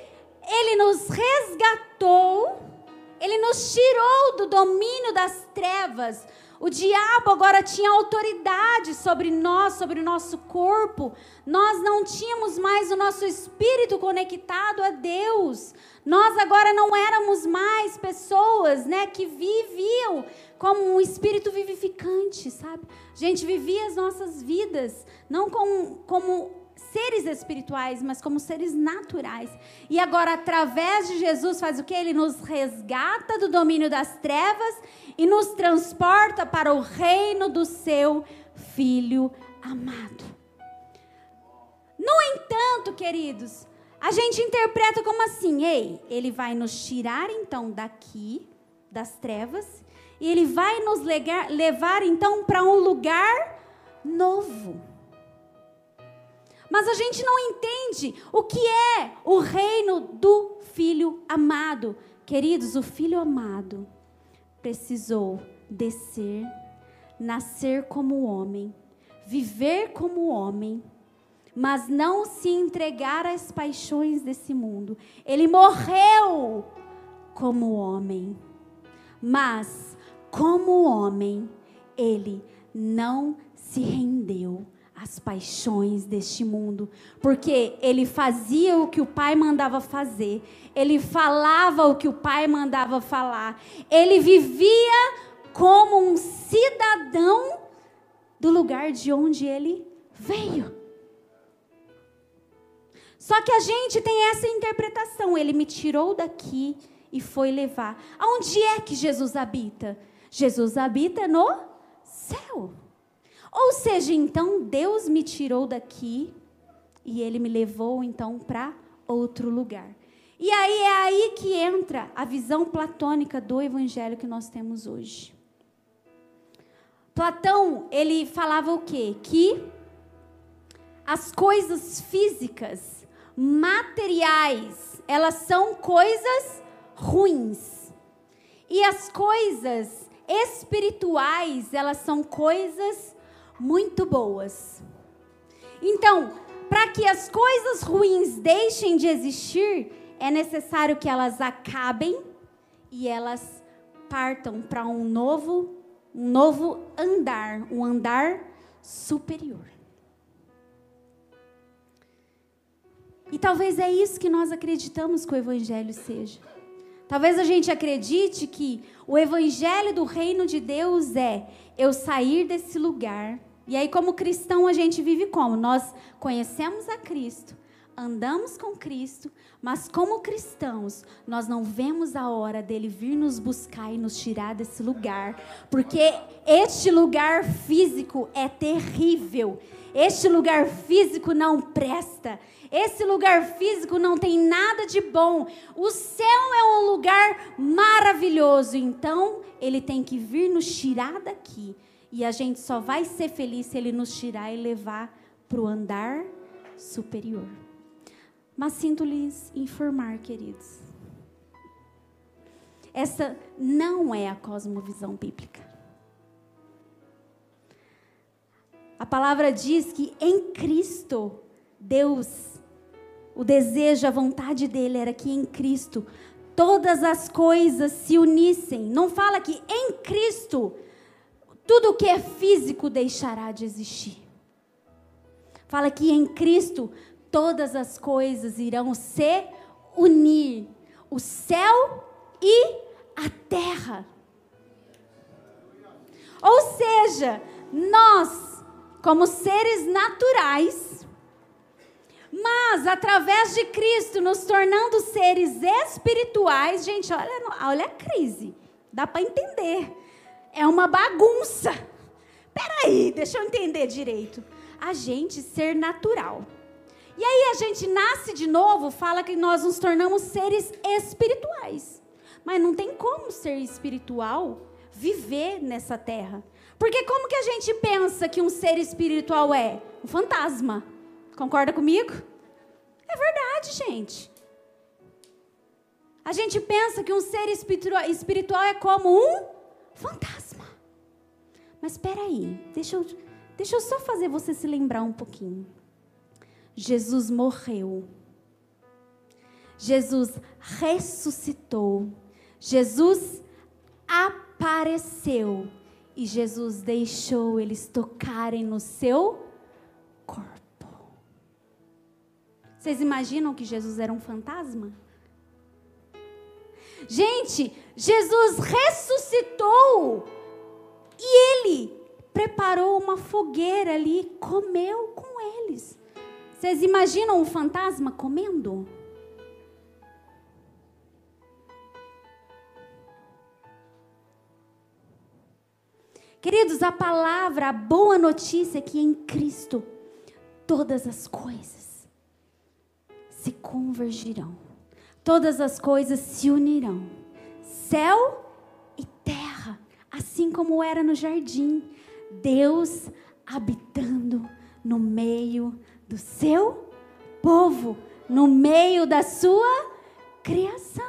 [SPEAKER 1] ele nos resgatou, ele nos tirou do domínio das trevas. O diabo agora tinha autoridade sobre nós, sobre o nosso corpo. Nós não tínhamos mais o nosso espírito conectado a Deus. Nós agora não éramos mais pessoas, né, que viviam como um espírito vivificante, sabe? A gente vivia as nossas vidas não como, como seres espirituais, mas como seres naturais. E agora, através de Jesus, faz o que? Ele nos resgata do domínio das trevas e nos transporta para o reino do seu Filho amado. No entanto, queridos, a gente interpreta como assim: ei, ele vai nos tirar então daqui, das trevas, e ele vai nos legar, levar então para um lugar novo. Mas a gente não entende o que é o reino do filho amado. Queridos, o filho amado precisou descer, nascer como homem, viver como homem, mas não se entregar às paixões desse mundo. Ele morreu como homem, mas como homem, ele não se rendeu as paixões deste mundo, porque ele fazia o que o pai mandava fazer, ele falava o que o pai mandava falar, ele vivia como um cidadão do lugar de onde ele veio. Só que a gente tem essa interpretação, ele me tirou daqui e foi levar. Aonde é que Jesus habita? Jesus habita no céu. Ou seja, então Deus me tirou daqui e ele me levou então para outro lugar. E aí é aí que entra a visão platônica do evangelho que nós temos hoje. Platão, ele falava o quê? Que as coisas físicas, materiais, elas são coisas ruins. E as coisas espirituais, elas são coisas muito boas. Então, para que as coisas ruins deixem de existir, é necessário que elas acabem e elas partam para um novo, um novo andar, um andar superior. E talvez é isso que nós acreditamos que o evangelho seja. Talvez a gente acredite que o evangelho do reino de Deus é eu sair desse lugar e aí, como cristão, a gente vive como? Nós conhecemos a Cristo, andamos com Cristo, mas como cristãos, nós não vemos a hora dele vir nos buscar e nos tirar desse lugar, porque este lugar físico é terrível. Este lugar físico não presta. Esse lugar físico não tem nada de bom. O céu é um lugar maravilhoso. Então, ele tem que vir nos tirar daqui. E a gente só vai ser feliz se ele nos tirar e levar para o andar superior. Mas sinto lhes informar, queridos. Essa não é a cosmovisão bíblica. A palavra diz que em Cristo, Deus o desejo, a vontade dele era que em Cristo todas as coisas se unissem. Não fala que em Cristo tudo que é físico deixará de existir. Fala que em Cristo todas as coisas irão se unir. O céu e a terra. Ou seja, nós, como seres naturais, mas através de Cristo, nos tornando seres espirituais, gente, olha, olha a crise. Dá para entender. É uma bagunça. Peraí, deixa eu entender direito. A gente ser natural. E aí a gente nasce de novo, fala que nós nos tornamos seres espirituais. Mas não tem como ser espiritual viver nessa terra. Porque como que a gente pensa que um ser espiritual é? Um fantasma. Concorda comigo? É verdade, gente. A gente pensa que um ser espiritual é como um fantasma. Mas espera aí, deixa eu, deixa eu só fazer você se lembrar um pouquinho. Jesus morreu. Jesus ressuscitou. Jesus apareceu. E Jesus deixou eles tocarem no seu corpo. Vocês imaginam que Jesus era um fantasma? Gente, Jesus ressuscitou e ele preparou uma fogueira ali, comeu com eles. Vocês imaginam um fantasma comendo? Queridos, a palavra, a boa notícia é que em Cristo todas as coisas se convergirão, todas as coisas se unirão, céu assim como era no jardim, Deus habitando no meio do seu povo, no meio da sua criação.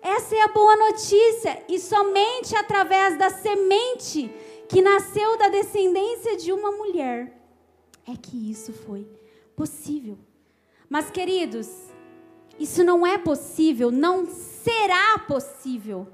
[SPEAKER 1] Essa é a boa notícia, e somente através da semente que nasceu da descendência de uma mulher é que isso foi possível. Mas, queridos, isso não é possível, não será possível.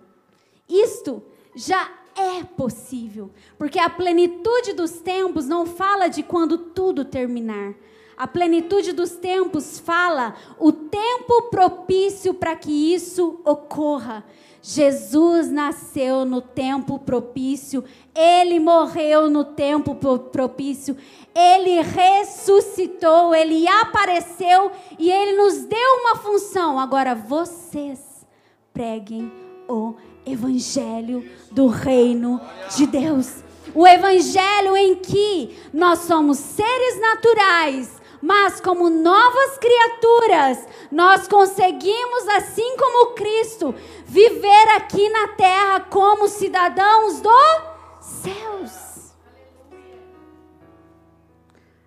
[SPEAKER 1] Isto já é possível, porque a plenitude dos tempos não fala de quando tudo terminar. A plenitude dos tempos fala o tempo propício para que isso ocorra. Jesus nasceu no tempo propício, ele morreu no tempo propício, ele ressuscitou, ele apareceu e ele nos deu uma função. Agora vocês preguem o evangelho do reino de Deus. O evangelho em que nós somos seres naturais, mas como novas criaturas, nós conseguimos, assim como Cristo, viver aqui na terra como cidadãos dos céus.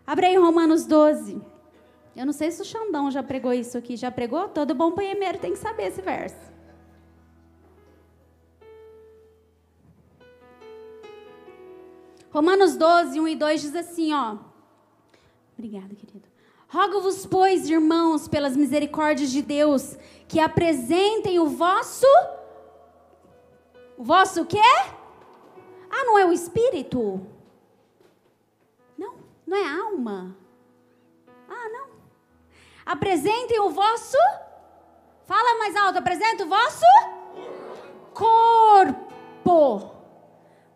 [SPEAKER 1] Abre aí Romanos 12. Eu não sei se o Xandão já pregou isso aqui. Já pregou? Todo bom poemeiro tem que saber esse verso. Romanos 12, 1 e 2 diz assim, ó. Obrigada, querido. Rogo-vos, pois, irmãos, pelas misericórdias de Deus, que apresentem o vosso. O vosso quê? Ah, não é o espírito? Não é alma. Ah, não. Apresentem o vosso. Fala mais alto. Apresenta o vosso corpo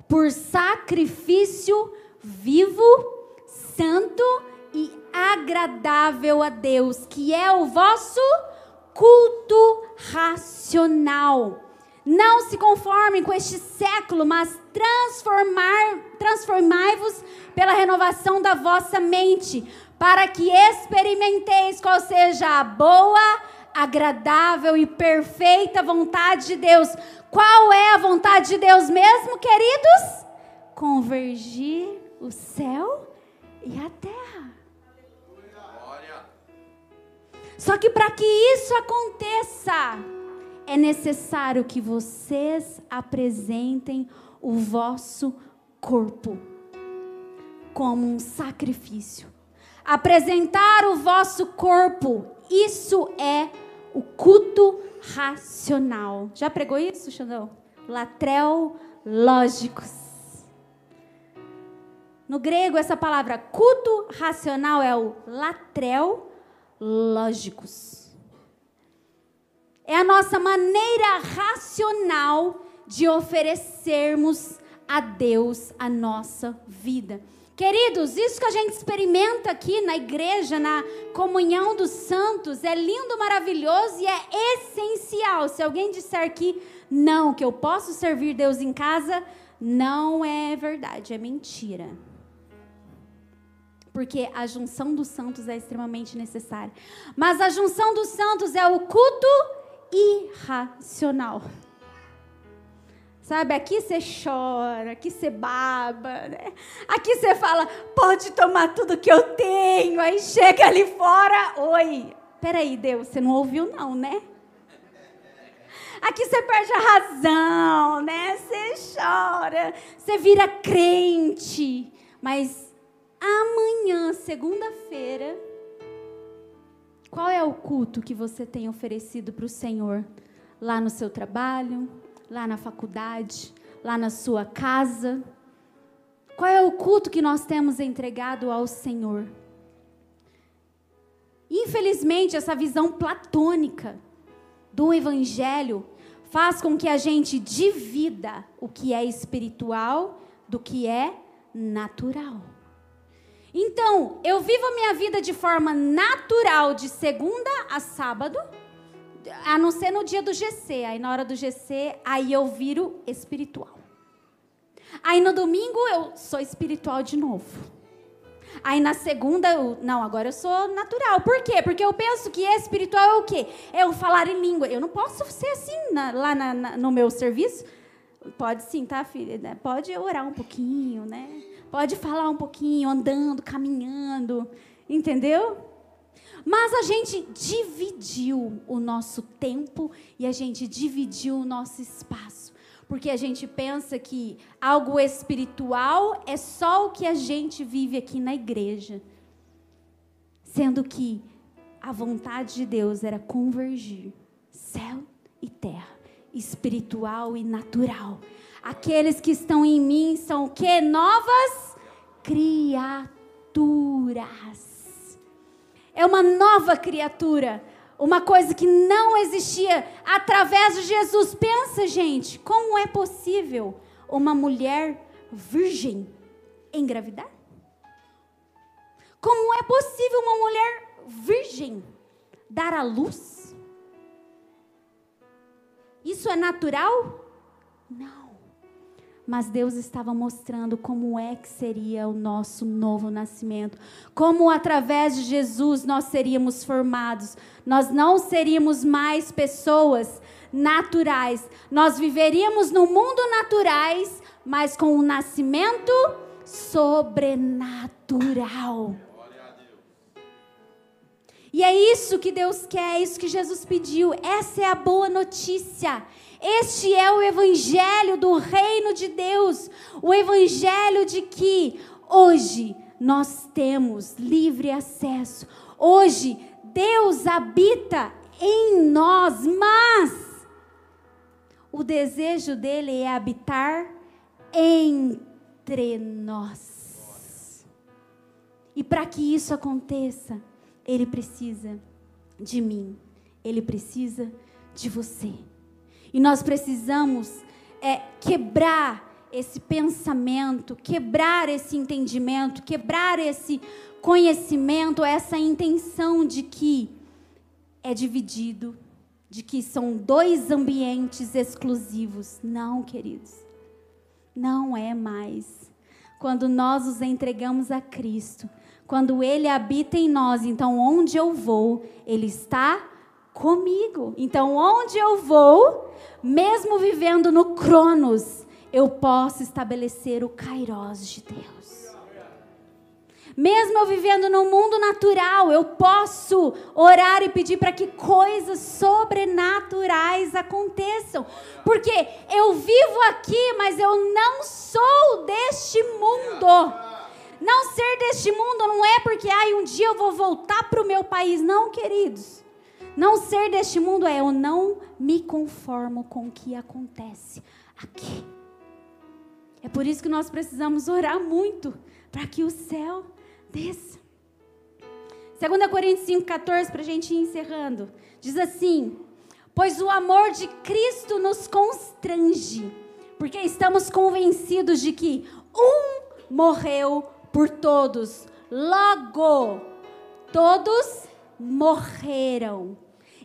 [SPEAKER 1] por sacrifício vivo, santo e agradável a Deus, que é o vosso culto racional. Não se conformem com este século, mas transformar, transformai-vos pela renovação da vossa mente, para que experimenteis qual seja a boa, agradável e perfeita vontade de Deus. Qual é a vontade de Deus mesmo, queridos? Convergir o céu e a terra. Só que para que isso aconteça, é necessário que vocês apresentem o vosso corpo como um sacrifício. Apresentar o vosso corpo, isso é o culto racional. Já pregou isso, Xandão? Latrel lógicos. No grego, essa palavra culto racional é o latrel lógicos. É a nossa maneira racional de oferecermos a Deus a nossa vida. Queridos, isso que a gente experimenta aqui na igreja, na comunhão dos santos, é lindo, maravilhoso e é essencial. Se alguém disser que não, que eu posso servir Deus em casa, não é verdade, é mentira. Porque a junção dos santos é extremamente necessária. Mas a junção dos santos é o culto irracional. Sabe, aqui você chora, aqui você baba, né? Aqui você fala, pode tomar tudo que eu tenho. Aí chega ali fora, oi. Peraí, Deus, você não ouviu não, né? Aqui você perde a razão, né? Você chora, você vira crente. Mas amanhã, segunda-feira, qual é o culto que você tem oferecido para o Senhor? Lá no seu trabalho, lá na faculdade, lá na sua casa? Qual é o culto que nós temos entregado ao Senhor? Infelizmente, essa visão platônica do Evangelho faz com que a gente divida o que é espiritual do que é natural. Então, eu vivo a minha vida de forma natural, de segunda a sábado, a não ser no dia do GC. Aí, na hora do GC, aí eu viro espiritual. Aí, no domingo, eu sou espiritual de novo. Aí na segunda, eu, não, agora eu sou natural. Por quê? Porque eu penso que espiritual é o quê? É eu falar em língua. Eu não posso ser assim na, lá na, na, no meu serviço. Pode sim, tá, filha? Pode orar um pouquinho, né? Pode falar um pouquinho, andando, caminhando, entendeu? Mas a gente dividiu o nosso tempo e a gente dividiu o nosso espaço. Porque a gente pensa que algo espiritual é só o que a gente vive aqui na igreja. Sendo que a vontade de Deus era convergir céu e terra, espiritual e natural. Aqueles que estão em mim são o que? Novas criaturas. É uma nova criatura. Uma coisa que não existia através de Jesus. Pensa, gente, como é possível uma mulher virgem engravidar? Como é possível uma mulher virgem dar à luz? Isso é natural? Não. Mas Deus estava mostrando como é que seria o nosso novo nascimento, como através de Jesus nós seríamos formados. Nós não seríamos mais pessoas naturais. Nós viveríamos no mundo naturais, mas com um nascimento sobrenatural. E é isso que Deus quer, é isso que Jesus pediu. Essa é a boa notícia. Este é o evangelho do reino de Deus, o evangelho de que hoje nós temos livre acesso. Hoje Deus habita em nós, mas o desejo dele é habitar entre nós. E para que isso aconteça, ele precisa de mim, ele precisa de você. E nós precisamos é, quebrar esse pensamento, quebrar esse entendimento, quebrar esse conhecimento, essa intenção de que é dividido, de que são dois ambientes exclusivos. Não, queridos. Não é mais. Quando nós os entregamos a Cristo, quando Ele habita em nós, então onde eu vou, Ele está comigo. Então onde eu vou, mesmo vivendo no Cronos, eu posso estabelecer o Kairos de Deus. Mesmo eu vivendo no mundo natural, eu posso orar e pedir para que coisas sobrenaturais aconteçam. Porque eu vivo aqui, mas eu não sou deste mundo. Não ser deste mundo não é porque ai, um dia eu vou voltar para o meu país. Não, queridos. Não ser deste mundo é eu não me conformo com o que acontece aqui. É por isso que nós precisamos orar muito para que o céu desça. 2 Coríntios 5,14, para a gente ir encerrando. Diz assim: Pois o amor de Cristo nos constrange, porque estamos convencidos de que um morreu por todos, logo todos morreram.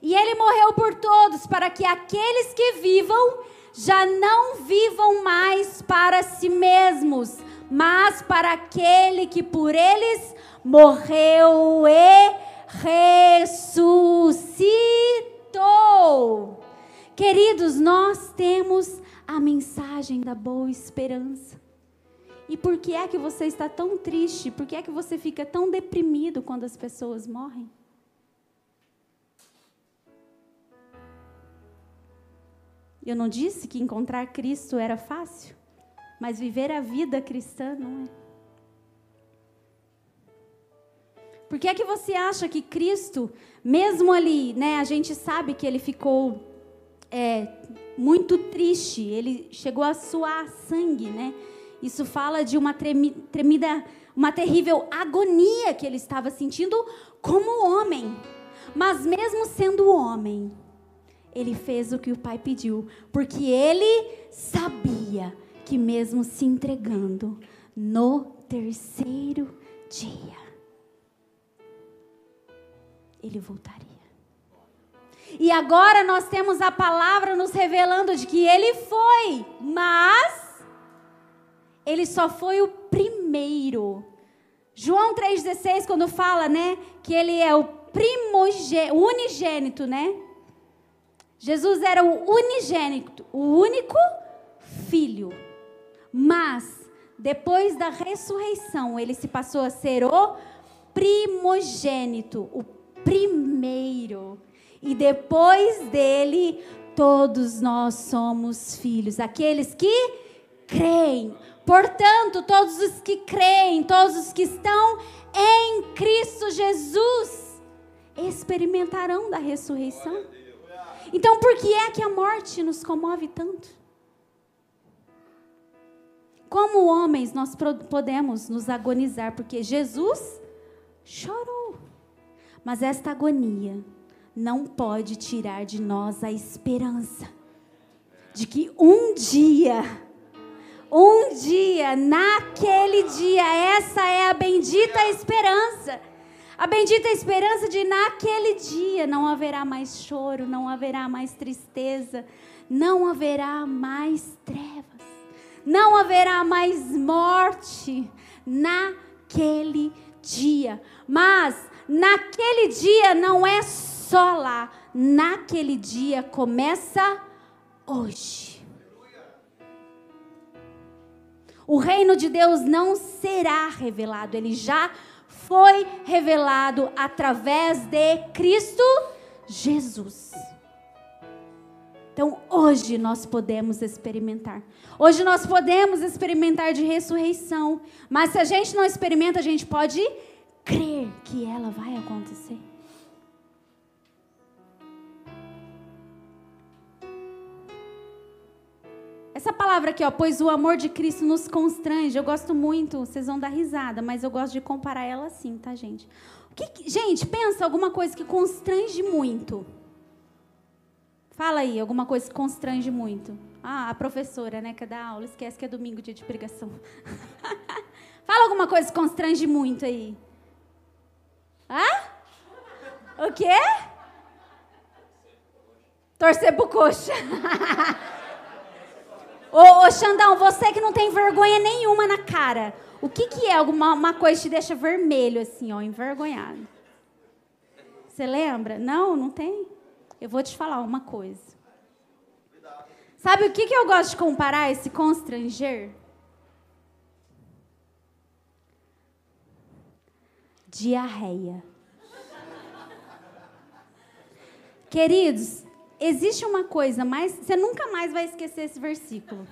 [SPEAKER 1] E ele morreu por todos, para que aqueles que vivam já não vivam mais para si mesmos, mas para aquele que por eles morreu e ressuscitou. Queridos, nós temos a mensagem da boa esperança. E por que é que você está tão triste? Por que é que você fica tão deprimido quando as pessoas morrem? Eu não disse que encontrar Cristo era fácil? Mas viver a vida cristã não é. Por que é que você acha que Cristo, mesmo ali, né, a gente sabe que ele ficou é, muito triste, ele chegou a suar sangue, né? Isso fala de uma tremida, uma terrível agonia que ele estava sentindo como homem. Mas mesmo sendo homem, ele fez o que o pai pediu, porque ele sabia que, mesmo se entregando, no terceiro dia, ele voltaria. E agora nós temos a palavra nos revelando de que ele foi, mas ele só foi o primeiro. João 3,16, quando fala, né, que ele é o primogênito, unigênito, né? Jesus era o unigênito, o único filho. Mas, depois da ressurreição, ele se passou a ser o primogênito, o primeiro. E depois dele, todos nós somos filhos, aqueles que creem. Portanto, todos os que creem, todos os que estão em Cristo Jesus, experimentarão da ressurreição. Então, por que é que a morte nos comove tanto? Como homens, nós podemos nos agonizar, porque Jesus chorou. Mas esta agonia não pode tirar de nós a esperança de que um dia, um dia, naquele dia, essa é a bendita esperança. A bendita esperança de naquele dia não haverá mais choro, não haverá mais tristeza, não haverá mais trevas não haverá mais morte naquele dia. Mas naquele dia não é só lá, naquele dia começa hoje. O reino de Deus não será revelado, ele já foi revelado através de Cristo Jesus. Então, hoje nós podemos experimentar. Hoje nós podemos experimentar de ressurreição. Mas se a gente não experimenta, a gente pode crer que ela vai acontecer. Essa palavra aqui, ó, pois o amor de Cristo nos constrange. Eu gosto muito, vocês vão dar risada, mas eu gosto de comparar ela assim, tá, gente? O que, gente, pensa alguma coisa que constrange muito. Fala aí, alguma coisa que constrange muito. Ah, a professora, né, que dá aula, esquece que é domingo, dia de pregação. Fala alguma coisa que constrange muito aí. Hã? O quê? Torcer pro coxa. ô, ô, Xandão, você que não tem vergonha nenhuma na cara. O que, que é alguma uma coisa que te deixa vermelho, assim, ó, envergonhado? Você lembra? Não, não tem? Eu vou te falar uma coisa. Sabe o que, que eu gosto de comparar esse constranger? Diarreia. Queridos, existe uma coisa mais. Você nunca mais vai esquecer esse versículo.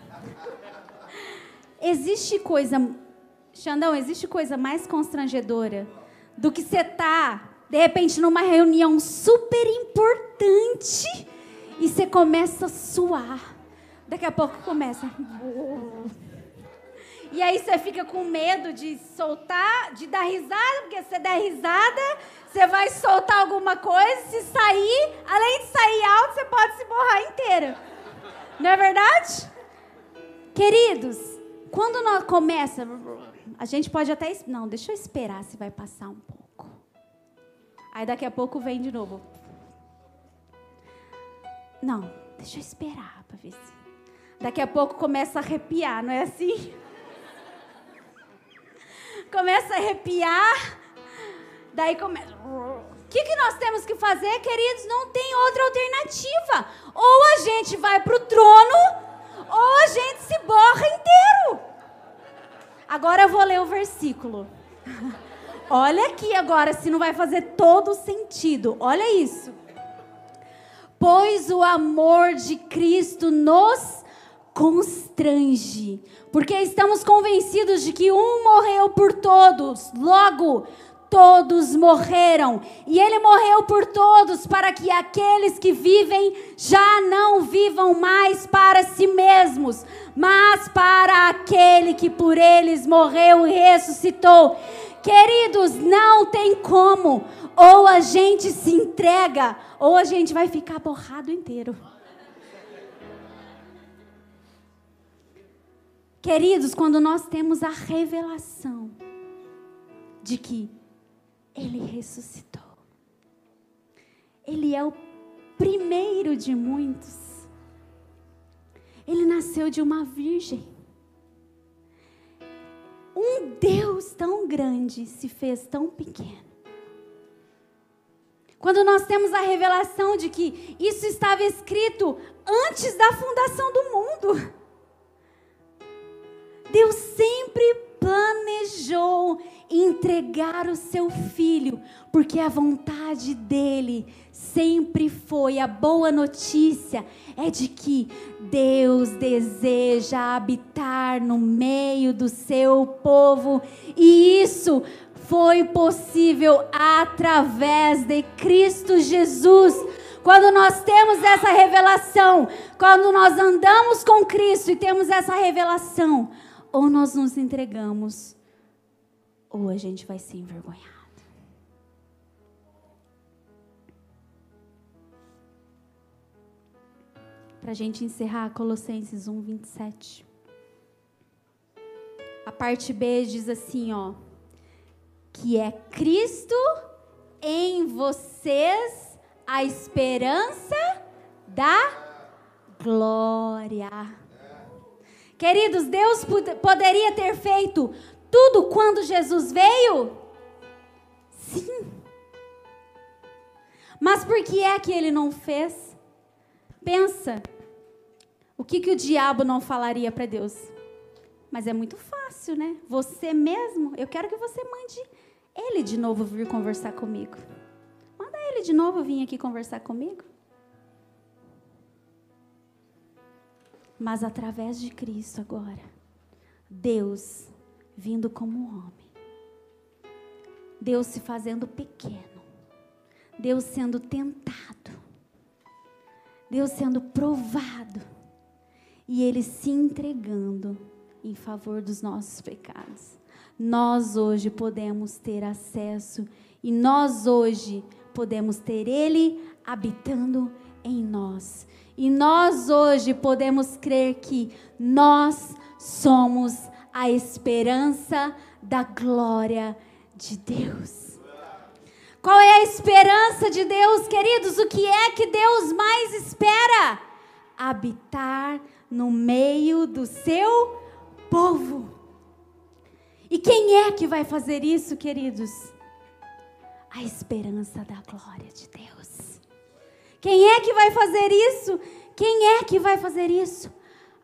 [SPEAKER 1] Existe coisa. Xandão, existe coisa mais constrangedora do que você tá, de repente, numa reunião super importante e você começa a suar. Daqui a pouco começa. E aí você fica com medo de soltar, de dar risada, porque se você der risada, você vai soltar alguma coisa. Se sair, além de sair alto, você pode se borrar inteira. Não é verdade? Queridos, quando nós começa, a gente pode até. Não, deixa eu esperar se vai passar um pouco. Aí daqui a pouco vem de novo. Não, deixa eu esperar para ver se. Daqui a pouco começa a arrepiar, não é assim? Começa a arrepiar. Daí começa. O que, que nós temos que fazer, queridos? Não tem outra alternativa. Ou a gente vai para o trono, ou a gente se borra inteiro. Agora eu vou ler o versículo. Olha aqui agora, se não vai fazer todo sentido. Olha isso. Pois o amor de Cristo nos constrange, porque estamos convencidos de que um morreu por todos, logo todos morreram, e ele morreu por todos para que aqueles que vivem já não vivam mais para si mesmos, mas para aquele que por eles morreu e ressuscitou. Queridos, não tem como. Ou a gente se entrega, ou a gente vai ficar borrado inteiro. Queridos, quando nós temos a revelação de que Ele ressuscitou, Ele é o primeiro de muitos, Ele nasceu de uma virgem. Um Deus tão grande se fez tão pequeno. Quando nós temos a revelação de que isso estava escrito antes da fundação do mundo. Deus sempre planejou entregar o seu filho, porque a vontade dele sempre foi a boa notícia é de que Deus deseja habitar no meio do seu povo, e isso foi possível através de Cristo Jesus. Quando nós temos essa revelação, quando nós andamos com Cristo e temos essa revelação, ou nós nos entregamos, ou a gente vai ser envergonhado. Para a gente encerrar, Colossenses 1, 27. A parte B diz assim, ó, que é Cristo em vocês a esperança da glória. Queridos, Deus poderia ter feito tudo quando Jesus veio? Sim. Mas por que é que ele não fez? Pensa. O que, que o diabo não falaria para Deus? Mas é muito fácil, né? Você mesmo, eu quero que você mande ele de novo vir conversar comigo. Manda ele de novo vir aqui conversar comigo. Mas através de Cristo agora, Deus vindo como homem, Deus se fazendo pequeno, Deus sendo tentado, Deus sendo provado. E Ele se entregando em favor dos nossos pecados. Nós hoje podemos ter acesso e nós hoje podemos ter Ele habitando em nós. E nós hoje podemos crer que nós somos a esperança da glória de Deus. Qual é a esperança de Deus, queridos? O que é que Deus mais espera? Habitar no meio do seu povo. E quem é que vai fazer isso, queridos? A esperança da glória de Deus. Quem é que vai fazer isso? Quem é que vai fazer isso?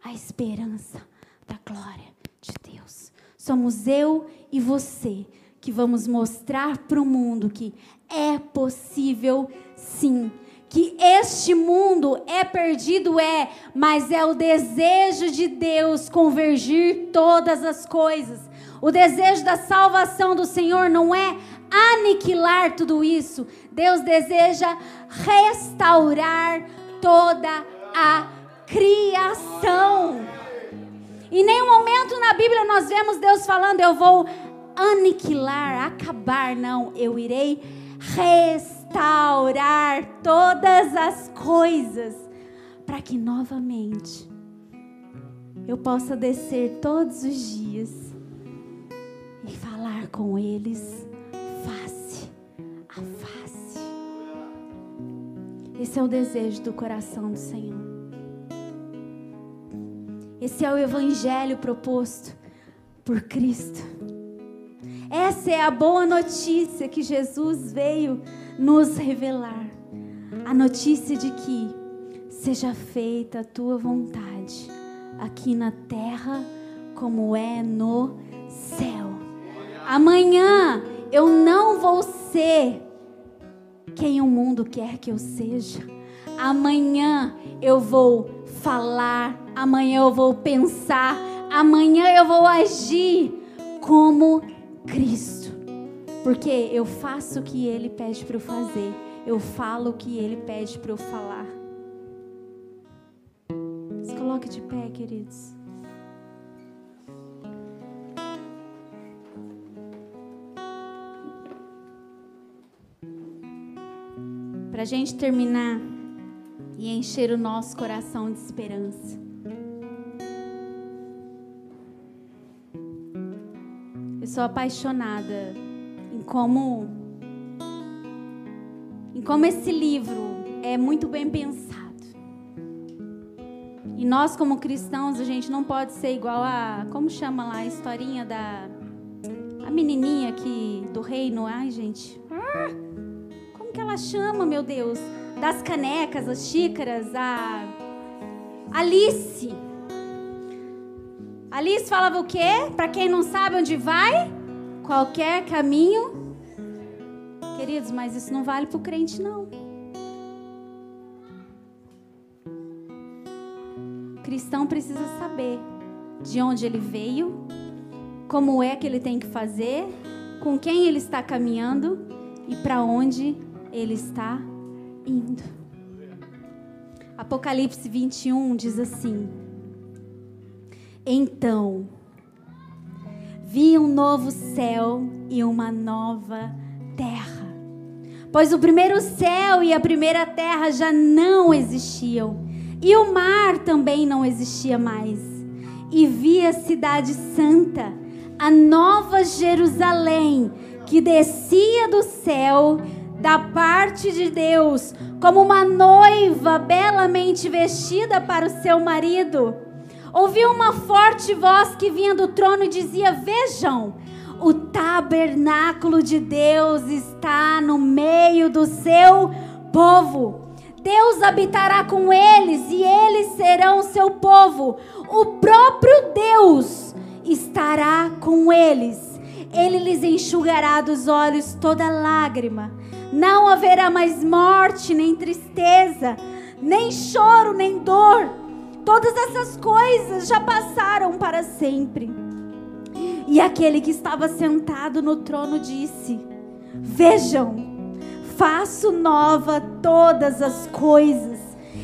[SPEAKER 1] A esperança da glória de Deus. Somos eu e você que vamos mostrar para o mundo que é possível sim. Que este mundo é perdido, é, mas é o desejo de Deus convergir todas as coisas. O desejo da salvação do Senhor não é aniquilar tudo isso. Deus deseja restaurar toda a criação. Em nenhum momento na Bíblia nós vemos Deus falando: Eu vou aniquilar, acabar. Não, eu irei restaurar todas as coisas para que novamente eu possa descer todos os dias e falar com eles face a face. Esse é o desejo do coração do Senhor. Esse é o evangelho proposto por Cristo. Essa é a boa notícia que Jesus veio nos revelar. A notícia de que seja feita a tua vontade, aqui na terra como é no céu. Amanhã eu não vou ser quem o mundo quer que eu seja. Amanhã eu vou falar, amanhã eu vou pensar, amanhã eu vou agir como Cristo. Porque eu faço o que Ele pede para eu fazer, eu falo o que Ele pede para eu falar. Se coloque de pé, queridos. A gente terminar e encher o nosso coração de esperança. Eu sou apaixonada em como em como esse livro é muito bem pensado. E nós como cristãos, a gente não pode ser igual a como chama lá a historinha da a menininha que do reino, ai gente. Ah, chama, meu Deus? das canecas, as xícaras, a Alice. Alice falava o quê? Para quem não sabe onde vai, qualquer caminho. Queridos, mas isso não vale para o crente, não. O cristão precisa saber de onde ele veio, como é que ele tem que fazer, com quem ele está caminhando e para onde ele está indo. Apocalipse 21 diz assim: Então vi um novo céu e uma nova terra. Pois o primeiro céu e a primeira terra já não existiam, e o mar também não existia mais. E vi a cidade santa, a nova Jerusalém, que descia do céu da parte de Deus, como uma noiva belamente vestida para o seu marido. Ouviu uma forte voz que vinha do trono e dizia: Vejam, o tabernáculo de Deus está no meio do seu povo. Deus habitará com eles e eles serão seu povo. O próprio Deus estará com eles. Ele lhes enxugará dos olhos toda lágrima não haverá mais morte, nem tristeza, nem choro, nem dor. Todas essas coisas já passaram para sempre. E aquele que estava sentado no trono disse: Vejam, faço nova todas as coisas.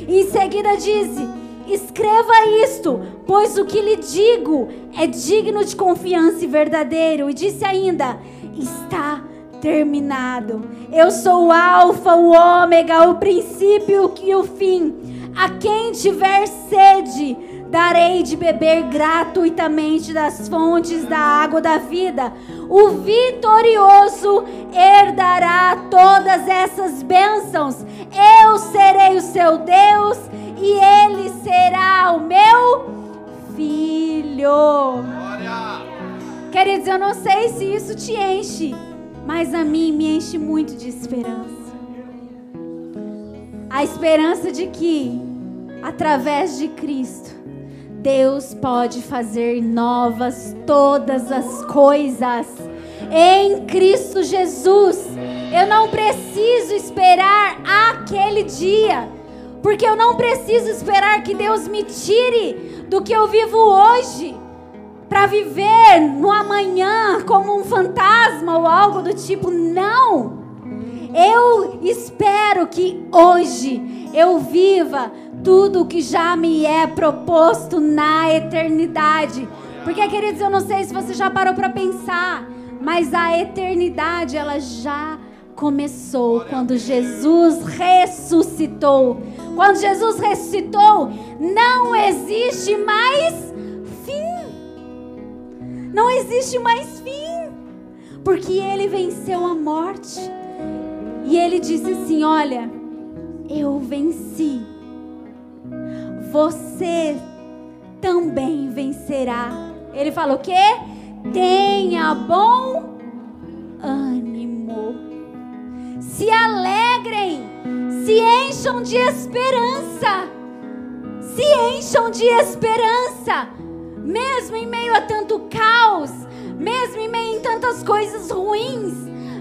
[SPEAKER 1] E em seguida disse: Escreva isto, pois o que lhe digo é digno de confiança e verdadeiro. E disse ainda: Está terminado. Eu sou o Alfa, o Ômega, o princípio e o fim. A quem tiver sede, darei de beber gratuitamente das fontes da água da vida. O vitorioso herdará todas essas bênçãos. Eu serei o seu Deus e ele será o meu filho. Glória. Queridos, eu não sei se isso te enche, mas a mim me enche muito de esperança. A esperança de que, através de Cristo, Deus pode fazer novas todas as coisas. Em Cristo Jesus, eu não preciso esperar aquele dia, porque eu não preciso esperar que Deus me tire do que eu vivo hoje para viver no amanhã como um fantasma ou algo do tipo. Não! Eu espero que hoje eu viva tudo que já me é proposto na eternidade. Porque, queridos, eu não sei se você já parou para pensar, mas a eternidade ela já começou quando Jesus ressuscitou. Quando Jesus ressuscitou, não existe mais existe mais fim, porque ele venceu a morte. E ele disse assim: Olha, eu venci. Você também vencerá. Ele falou o quê? Tenha bom ânimo. Se alegrem, se encham de esperança. Se encham de esperança mesmo em meio a tanto caos, mesmo em meio a tantas coisas ruins,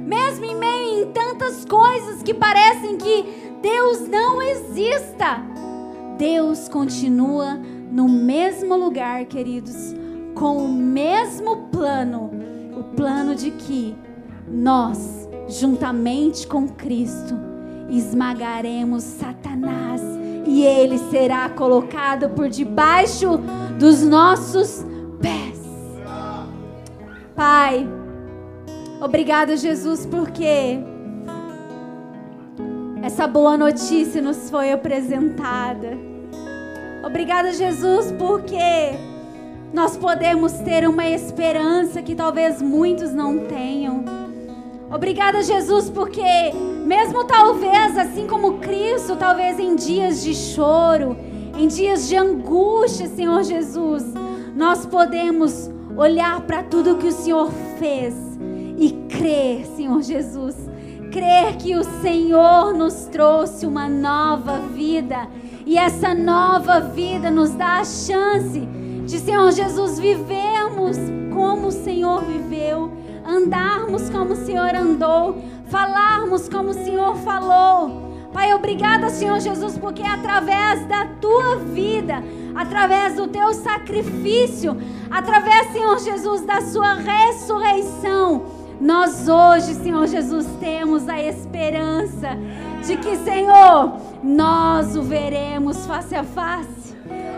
[SPEAKER 1] mesmo em meio a tantas coisas que parecem que Deus não exista, Deus continua no mesmo lugar, queridos, com o mesmo plano, o plano de que nós, juntamente com Cristo, esmagaremos Satanás e ele será colocado por debaixo dos nossos pés. Pai, obrigado, Jesus, porque essa boa notícia nos foi apresentada. Obrigada, Jesus, porque nós podemos ter uma esperança que talvez muitos não tenham. Obrigada, Jesus, porque mesmo talvez assim como Cristo, talvez em dias de choro, em dias de angústia, Senhor Jesus, nós podemos olhar para tudo que o Senhor fez e crer, Senhor Jesus. Crer que o Senhor nos trouxe uma nova vida e essa nova vida nos dá a chance de, Senhor Jesus, vivermos como o Senhor viveu, andarmos como o Senhor andou, falarmos como o Senhor falou. Pai, obrigada, Senhor Jesus, porque é através da tua vida, através do teu sacrifício, através, Senhor Jesus, da sua ressurreição, nós hoje, Senhor Jesus, temos a esperança de que, Senhor, nós o veremos face a face.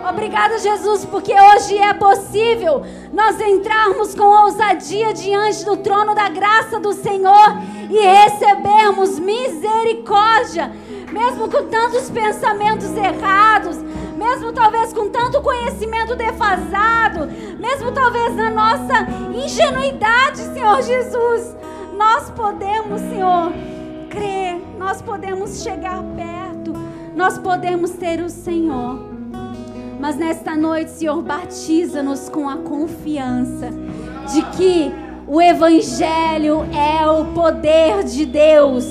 [SPEAKER 1] Obrigada, Jesus, porque hoje é possível nós entrarmos com ousadia diante do trono da graça do Senhor e recebermos misericórdia, mesmo com tantos pensamentos errados, mesmo talvez com tanto conhecimento defasado, mesmo talvez na nossa ingenuidade, Senhor Jesus, nós podemos, Senhor, crer, nós podemos chegar perto, nós podemos ter o Senhor. Mas nesta noite, Senhor, batiza-nos com a confiança de que o Evangelho é o poder de Deus,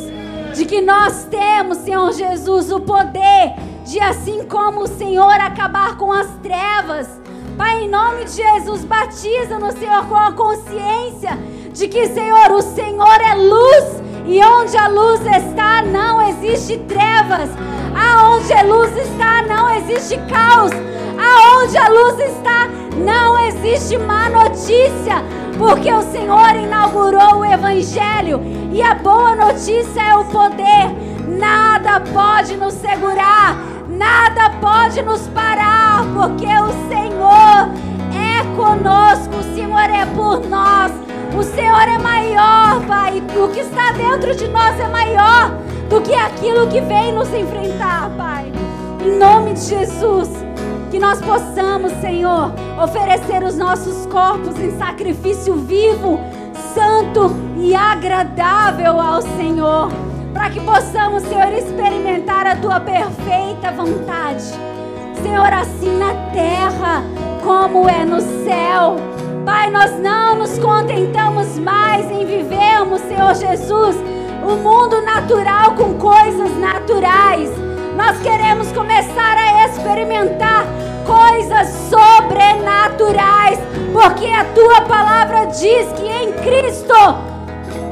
[SPEAKER 1] de que nós temos, Senhor Jesus, o poder de, assim como o Senhor, acabar com as trevas. Pai, em nome de Jesus, batiza-nos, Senhor, com a consciência de que, Senhor, o Senhor é luz e onde a luz está não existe trevas. Aonde a luz está não existe caos. Aonde a luz está não existe má notícia porque o Senhor inaugurou o Evangelho e a boa notícia é o poder. Nada pode nos segurar, nada pode nos parar, porque o Senhor é conosco, o Senhor é por nós. O Senhor é maior, Pai. O que está dentro de nós é maior do que aquilo que vem nos enfrentar, Pai. Em nome de Jesus. Que nós possamos, Senhor, oferecer os nossos corpos em sacrifício vivo, santo e agradável ao Senhor. Para que possamos, Senhor, experimentar a tua perfeita vontade. Senhor, assim na terra como é no céu. Pai, nós não nos contentamos mais em vivermos, Senhor Jesus, o mundo natural com coisas naturais. Nós queremos começar a experimentar coisas sobrenaturais, porque a tua palavra diz que em Cristo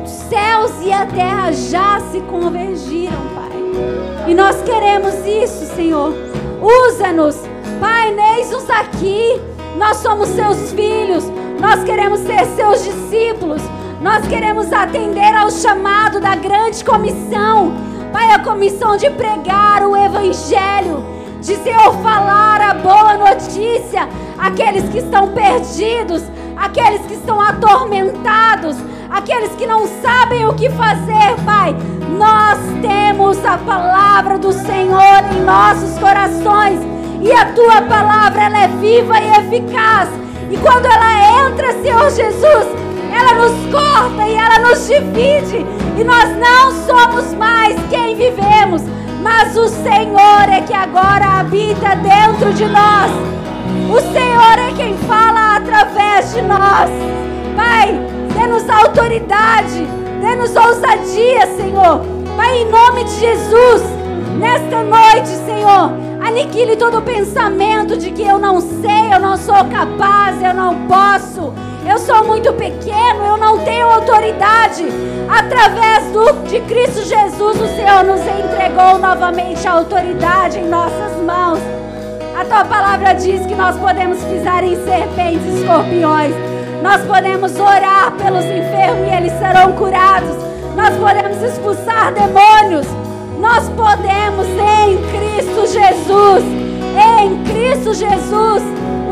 [SPEAKER 1] os céus e a terra já se convergiram, Pai. E nós queremos isso, Senhor. Usa-nos, Pai, eis-nos aqui. Nós somos seus filhos, nós queremos ser seus discípulos, nós queremos atender ao chamado da grande comissão. Pai, a comissão de pregar o Evangelho, de Senhor falar a boa notícia àqueles que estão perdidos, àqueles que estão atormentados, aqueles que não sabem o que fazer, Pai. Nós temos a palavra do Senhor em nossos corações e a tua palavra ela é viva e eficaz. E quando ela entra, Senhor Jesus, ela nos corta e ela nos divide. E nós não somos mais quem vivemos, mas o Senhor é que agora habita dentro de nós. O Senhor é quem fala através de nós. Pai, dê-nos autoridade, dê-nos ousadia, Senhor. Pai, em nome de Jesus, nesta noite, Senhor, aniquile todo pensamento de que eu não sei, eu não sou capaz, eu não posso, eu sou muito pequeno, eu não tenho autoridade. Através do, de Cristo Jesus, o Senhor nos entregou novamente a autoridade em nossas mãos. A tua palavra diz que nós podemos pisar em serpentes e escorpiões. Nós podemos orar pelos enfermos e eles serão curados. Nós podemos expulsar demônios. Nós podemos em Cristo Jesus. Em Cristo Jesus,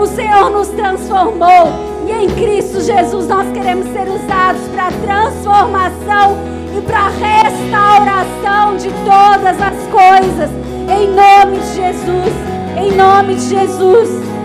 [SPEAKER 1] o Senhor nos transformou. E em Cristo Jesus nós queremos ser usados para transformação e para restauração de todas as coisas. Em nome de Jesus. Em nome de Jesus.